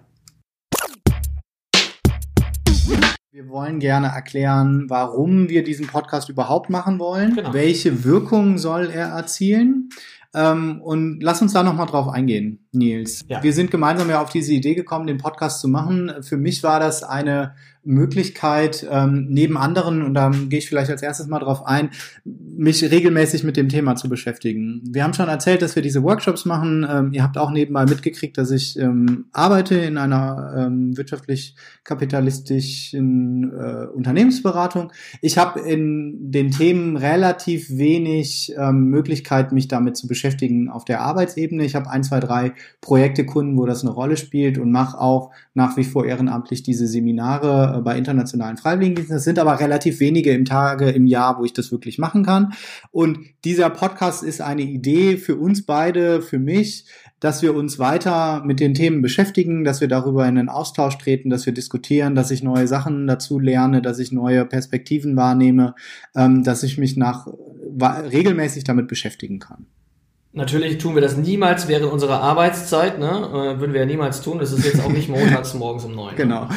Wir wollen gerne erklären, warum wir diesen Podcast überhaupt machen wollen. Genau. Welche Wirkung soll er erzielen? Ähm, und lass uns da nochmal drauf eingehen, Nils. Ja. Wir sind gemeinsam ja auf diese Idee gekommen, den Podcast zu machen. Für mich war das eine Möglichkeit, ähm, neben anderen, und da gehe ich vielleicht als erstes mal drauf ein, mich regelmäßig mit dem Thema zu beschäftigen. Wir haben schon erzählt, dass wir diese Workshops machen. Ähm, ihr habt auch nebenbei mitgekriegt, dass ich ähm, arbeite in einer ähm, wirtschaftlich-kapitalistischen äh, Unternehmensberatung. Ich habe in den Themen relativ wenig ähm, Möglichkeit, mich damit zu beschäftigen auf der Arbeitsebene. Ich habe ein, zwei, drei Projekte, Kunden, wo das eine Rolle spielt und mache auch nach wie vor ehrenamtlich diese Seminare äh, bei internationalen Freiwilligendiensten. Es sind aber relativ wenige im Tage, im Jahr, wo ich das wirklich machen kann. Und dieser Podcast ist eine Idee für uns beide, für mich, dass wir uns weiter mit den Themen beschäftigen, dass wir darüber in den Austausch treten, dass wir diskutieren, dass ich neue Sachen dazu lerne, dass ich neue Perspektiven wahrnehme, ähm, dass ich mich nach regelmäßig damit beschäftigen kann. Natürlich tun wir das niemals während unserer Arbeitszeit, ne? Äh, würden wir ja niemals tun. Das ist jetzt auch nicht montags morgens um neun. Genau.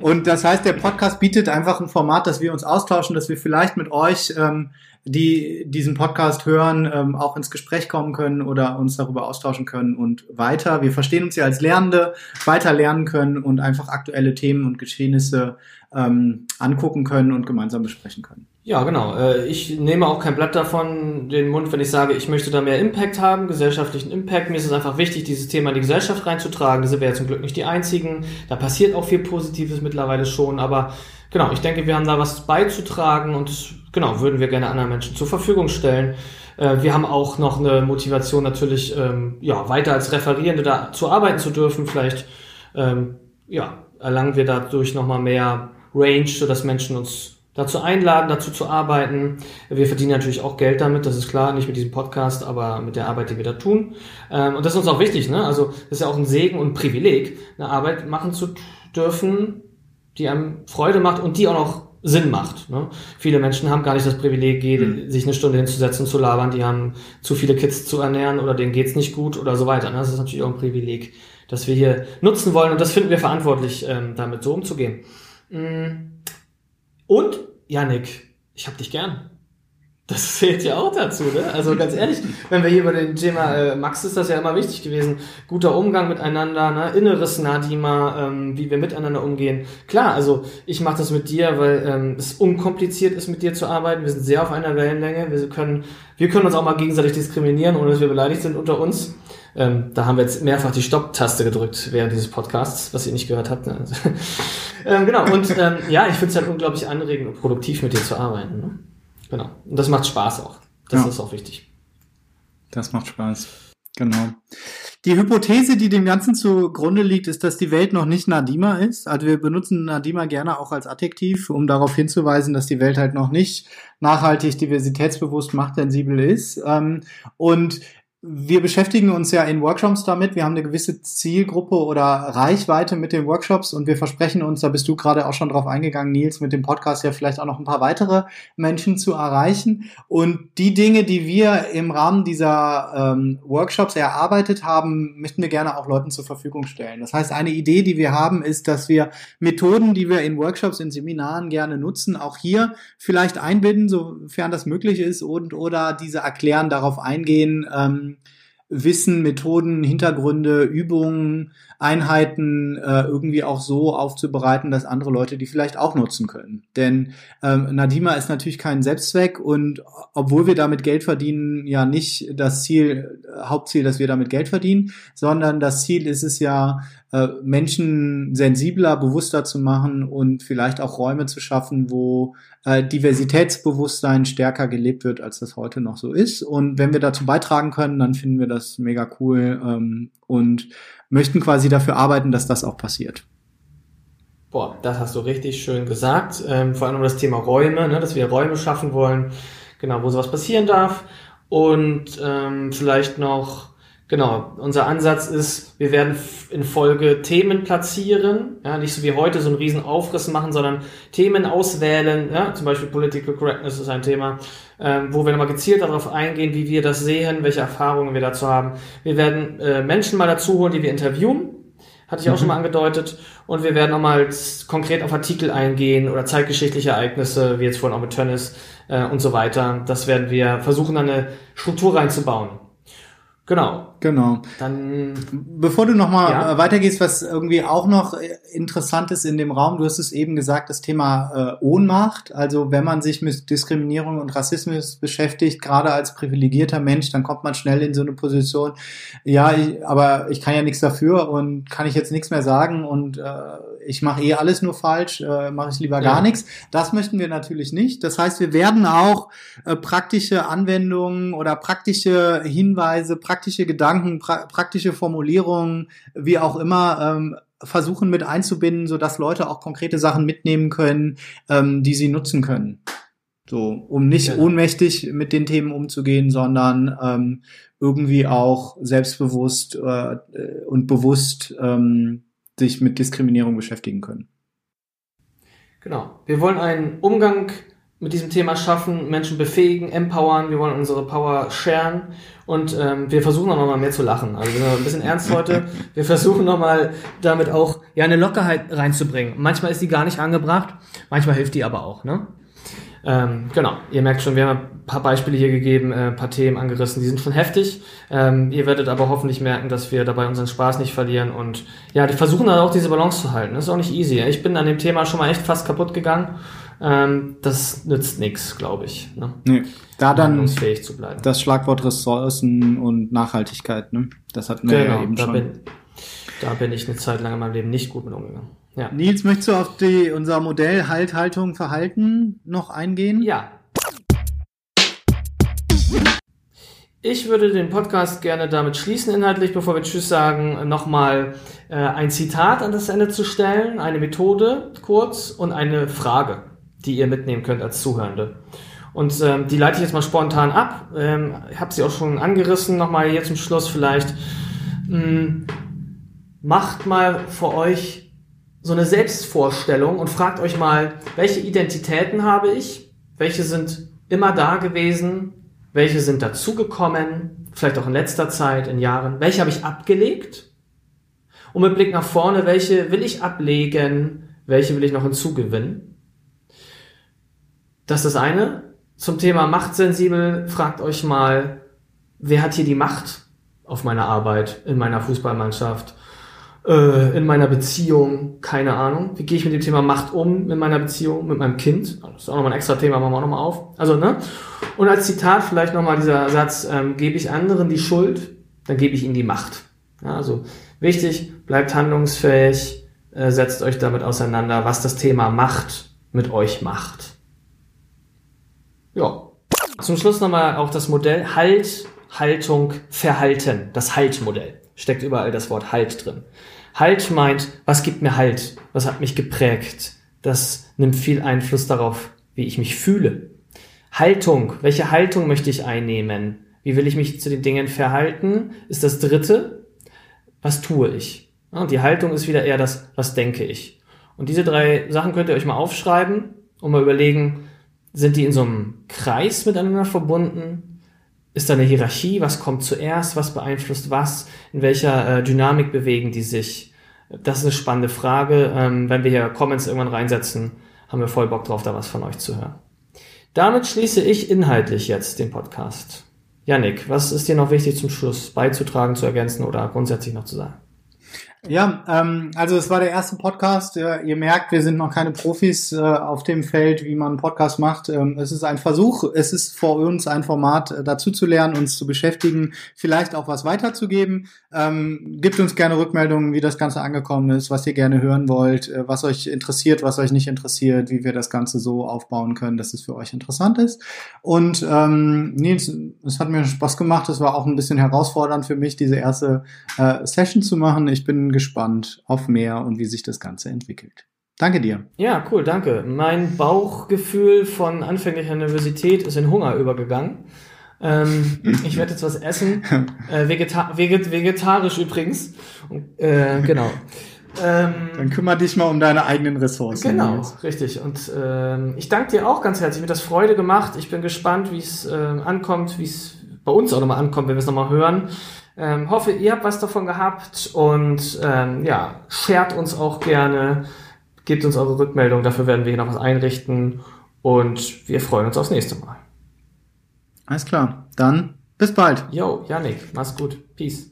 Und das heißt, der Podcast bietet einfach ein Format, dass wir uns austauschen, dass wir vielleicht mit euch, ähm, die diesen Podcast hören, ähm, auch ins Gespräch kommen können oder uns darüber austauschen können und weiter. Wir verstehen uns ja als Lernende, weiter lernen können und einfach aktuelle Themen und Geschehnisse ähm, angucken können und gemeinsam besprechen können. Ja, genau. Äh, ich nehme auch kein Blatt davon den Mund, wenn ich sage, ich möchte da mehr Impact haben, gesellschaftlichen Impact. Mir ist es einfach wichtig, dieses Thema in die Gesellschaft reinzutragen. Wir ja zum Glück nicht die Einzigen. Da passiert auch viel Positives mittlerweile schon. Aber genau, ich denke, wir haben da was beizutragen und genau, würden wir gerne anderen Menschen zur Verfügung stellen. Äh, wir haben auch noch eine Motivation natürlich, ähm, ja, weiter als Referierende da zu arbeiten zu dürfen. Vielleicht, ähm, ja, erlangen wir dadurch nochmal mehr Range, sodass Menschen uns dazu einladen, dazu zu arbeiten. Wir verdienen natürlich auch Geld damit, das ist klar, nicht mit diesem Podcast, aber mit der Arbeit, die wir da tun. Ähm, und das ist uns auch wichtig, ne? Also das ist ja auch ein Segen und ein Privileg, eine Arbeit machen zu dürfen, die einem Freude macht und die auch noch Sinn macht. Ne? Viele Menschen haben gar nicht das Privileg, mhm. sich eine Stunde hinzusetzen, zu labern, die haben zu viele Kids zu ernähren oder denen geht's nicht gut oder so weiter. Ne? Das ist natürlich auch ein Privileg, das wir hier nutzen wollen und das finden wir verantwortlich, ähm, damit so umzugehen. Mm. Und, Janik, ich hab dich gern. Das zählt ja auch dazu, ne? Also ganz ehrlich, wenn wir hier über den Thema, äh, Max ist das ja immer wichtig gewesen, guter Umgang miteinander, ne? inneres Nadima, ähm, wie wir miteinander umgehen. Klar, also ich mache das mit dir, weil ähm, es unkompliziert ist, mit dir zu arbeiten. Wir sind sehr auf einer Wellenlänge. Wir können, wir können uns auch mal gegenseitig diskriminieren, ohne dass wir beleidigt sind unter uns. Ähm, da haben wir jetzt mehrfach die Stopp-Taste gedrückt während dieses Podcasts, was ihr nicht gehört habt. Ne? ähm, genau, und ähm, ja, ich finde es halt unglaublich anregend und produktiv mit dir zu arbeiten. Ne? Genau. Und das macht Spaß auch. Das ja. ist auch wichtig. Das macht Spaß. Genau. die Hypothese, die dem Ganzen zugrunde liegt, ist, dass die Welt noch nicht Nadima ist. Also wir benutzen Nadima gerne auch als Adjektiv, um darauf hinzuweisen, dass die Welt halt noch nicht nachhaltig, diversitätsbewusst, machtsensibel ist. Ähm, und wir beschäftigen uns ja in Workshops damit. Wir haben eine gewisse Zielgruppe oder Reichweite mit den Workshops und wir versprechen uns, da bist du gerade auch schon drauf eingegangen, Nils, mit dem Podcast ja vielleicht auch noch ein paar weitere Menschen zu erreichen. Und die Dinge, die wir im Rahmen dieser ähm, Workshops erarbeitet haben, möchten wir gerne auch Leuten zur Verfügung stellen. Das heißt, eine Idee, die wir haben, ist, dass wir Methoden, die wir in Workshops, in Seminaren gerne nutzen, auch hier vielleicht einbinden, sofern das möglich ist und oder diese erklären, darauf eingehen, ähm, Wissen, Methoden, Hintergründe, Übungen, Einheiten äh, irgendwie auch so aufzubereiten, dass andere Leute die vielleicht auch nutzen können. Denn ähm, Nadima ist natürlich kein Selbstzweck und obwohl wir damit Geld verdienen, ja nicht das Ziel, Hauptziel, dass wir damit Geld verdienen, sondern das Ziel ist es ja, äh, Menschen sensibler, bewusster zu machen und vielleicht auch Räume zu schaffen, wo äh, Diversitätsbewusstsein stärker gelebt wird, als das heute noch so ist. Und wenn wir dazu beitragen können, dann finden wir das mega cool ähm, und möchten quasi dafür arbeiten, dass das auch passiert. Boah, das hast du richtig schön gesagt. Ähm, vor allem um das Thema Räume, ne, dass wir Räume schaffen wollen, genau, wo sowas passieren darf. Und ähm, vielleicht noch Genau, unser Ansatz ist, wir werden in Folge Themen platzieren, ja, nicht so wie heute so einen riesen Aufriss machen, sondern Themen auswählen, ja, zum Beispiel Political Correctness ist ein Thema, ähm, wo wir nochmal gezielt darauf eingehen, wie wir das sehen, welche Erfahrungen wir dazu haben. Wir werden äh, Menschen mal dazu holen, die wir interviewen, hatte ich auch mhm. schon mal angedeutet, und wir werden nochmal konkret auf Artikel eingehen oder zeitgeschichtliche Ereignisse, wie jetzt vorhin auch mit Tönnis äh, und so weiter. Das werden wir versuchen, eine Struktur reinzubauen. Genau. Genau. Dann, bevor du nochmal ja. Äh, weitergehst, was irgendwie auch noch interessant ist in dem Raum, du hast es eben gesagt, das Thema äh, Ohnmacht. Also wenn man sich mit Diskriminierung und Rassismus beschäftigt, gerade als privilegierter Mensch, dann kommt man schnell in so eine Position, ja, ich, aber ich kann ja nichts dafür und kann ich jetzt nichts mehr sagen und äh, ich mache eh alles nur falsch, äh, mache ich lieber ja. gar nichts. Das möchten wir natürlich nicht. Das heißt, wir werden auch äh, praktische Anwendungen oder praktische Hinweise, praktische Gedanken, pra praktische Formulierungen, wie auch immer, ähm, versuchen mit einzubinden, so dass Leute auch konkrete Sachen mitnehmen können, ähm, die sie nutzen können. So, um nicht genau. ohnmächtig mit den Themen umzugehen, sondern ähm, irgendwie auch selbstbewusst äh, und bewusst ähm, sich mit Diskriminierung beschäftigen können. Genau. Wir wollen einen Umgang mit diesem Thema schaffen, Menschen befähigen, empowern, wir wollen unsere Power sharen und ähm, wir versuchen auch nochmal mehr zu lachen. Also wir sind ein bisschen ernst heute. Wir versuchen nochmal damit auch ja eine Lockerheit reinzubringen. Manchmal ist die gar nicht angebracht, manchmal hilft die aber auch. Ne? Ähm, genau, ihr merkt schon, wir haben ein paar Beispiele hier gegeben, äh, ein paar Themen angerissen, die sind schon heftig. Ähm, ihr werdet aber hoffentlich merken, dass wir dabei unseren Spaß nicht verlieren und ja, die versuchen dann auch diese Balance zu halten. Das ist auch nicht easy. Ich bin an dem Thema schon mal echt fast kaputt gegangen. Ähm, das nützt nichts, glaube ich. Ne? Nee. Da dann fähig zu bleiben. das Schlagwort Ressourcen und Nachhaltigkeit, ne? Das hatten wir genau, ja eben da schon. Bin, da bin ich eine Zeit lang in meinem Leben nicht gut mit umgegangen. Ja. Nils, möchtest du auf die, unser Modell Halt, Haltung, Verhalten noch eingehen? Ja. Ich würde den Podcast gerne damit schließen, inhaltlich, bevor wir Tschüss sagen, nochmal äh, ein Zitat an das Ende zu stellen, eine Methode kurz und eine Frage, die ihr mitnehmen könnt als Zuhörende. Und ähm, die leite ich jetzt mal spontan ab. Ähm, ich habe sie auch schon angerissen, nochmal hier zum Schluss vielleicht. Hm, macht mal für euch so eine Selbstvorstellung und fragt euch mal, welche Identitäten habe ich? Welche sind immer da gewesen? Welche sind dazugekommen? Vielleicht auch in letzter Zeit, in Jahren. Welche habe ich abgelegt? Und mit Blick nach vorne, welche will ich ablegen? Welche will ich noch hinzugewinnen? Das ist das eine. Zum Thema Machtsensibel fragt euch mal, wer hat hier die Macht auf meiner Arbeit, in meiner Fußballmannschaft? Äh, in meiner Beziehung, keine Ahnung. Wie gehe ich mit dem Thema Macht um in meiner Beziehung mit meinem Kind? Das ist auch nochmal ein extra Thema, machen wir auch nochmal auf. Also, ne? Und als Zitat vielleicht nochmal dieser Satz, ähm, gebe ich anderen die Schuld, dann gebe ich ihnen die Macht. Ja, also wichtig, bleibt handlungsfähig, äh, setzt euch damit auseinander, was das Thema Macht mit euch macht. Ja. Zum Schluss nochmal auch das Modell Halt, Haltung, Verhalten, das Haltmodell. Steckt überall das Wort Halt drin. Halt meint, was gibt mir Halt? Was hat mich geprägt? Das nimmt viel Einfluss darauf, wie ich mich fühle. Haltung. Welche Haltung möchte ich einnehmen? Wie will ich mich zu den Dingen verhalten? Ist das dritte. Was tue ich? Und die Haltung ist wieder eher das, was denke ich? Und diese drei Sachen könnt ihr euch mal aufschreiben und mal überlegen, sind die in so einem Kreis miteinander verbunden? Ist da eine Hierarchie? Was kommt zuerst? Was beeinflusst was? In welcher äh, Dynamik bewegen die sich? Das ist eine spannende Frage. Ähm, wenn wir hier Comments irgendwann reinsetzen, haben wir voll Bock drauf, da was von euch zu hören. Damit schließe ich inhaltlich jetzt den Podcast. Yannick, was ist dir noch wichtig zum Schluss beizutragen, zu ergänzen oder grundsätzlich noch zu sagen? Ja, ähm, also es war der erste Podcast. Äh, ihr merkt, wir sind noch keine Profis äh, auf dem Feld, wie man einen Podcast macht. Ähm, es ist ein Versuch, es ist vor uns ein Format, äh, dazu zu lernen, uns zu beschäftigen, vielleicht auch was weiterzugeben. Ähm, gebt uns gerne Rückmeldungen, wie das Ganze angekommen ist, was ihr gerne hören wollt, äh, was euch interessiert, was euch nicht interessiert, wie wir das Ganze so aufbauen können, dass es für euch interessant ist. Und ähm, Nils, es hat mir Spaß gemacht. Es war auch ein bisschen herausfordernd für mich, diese erste äh, Session zu machen. Ich bin gespannt auf mehr und wie sich das Ganze entwickelt. Danke dir. Ja, cool, danke. Mein Bauchgefühl von anfänglicher Nervosität ist in Hunger übergegangen. Ähm, ich werde jetzt was essen. Äh, vegeta veget vegetarisch übrigens. Äh, genau. Ähm, Dann kümmere dich mal um deine eigenen Ressourcen. Genau, jetzt. richtig. Und ähm, ich danke dir auch ganz herzlich. Mir das Freude gemacht. Ich bin gespannt, wie es äh, ankommt, wie es bei uns auch nochmal ankommt, wenn wir es nochmal hören. Ähm, hoffe, ihr habt was davon gehabt und ähm, ja, shared uns auch gerne, gebt uns eure Rückmeldung, dafür werden wir hier noch was einrichten und wir freuen uns aufs nächste Mal. Alles klar, dann bis bald. Jo, Janik, mach's gut. Peace.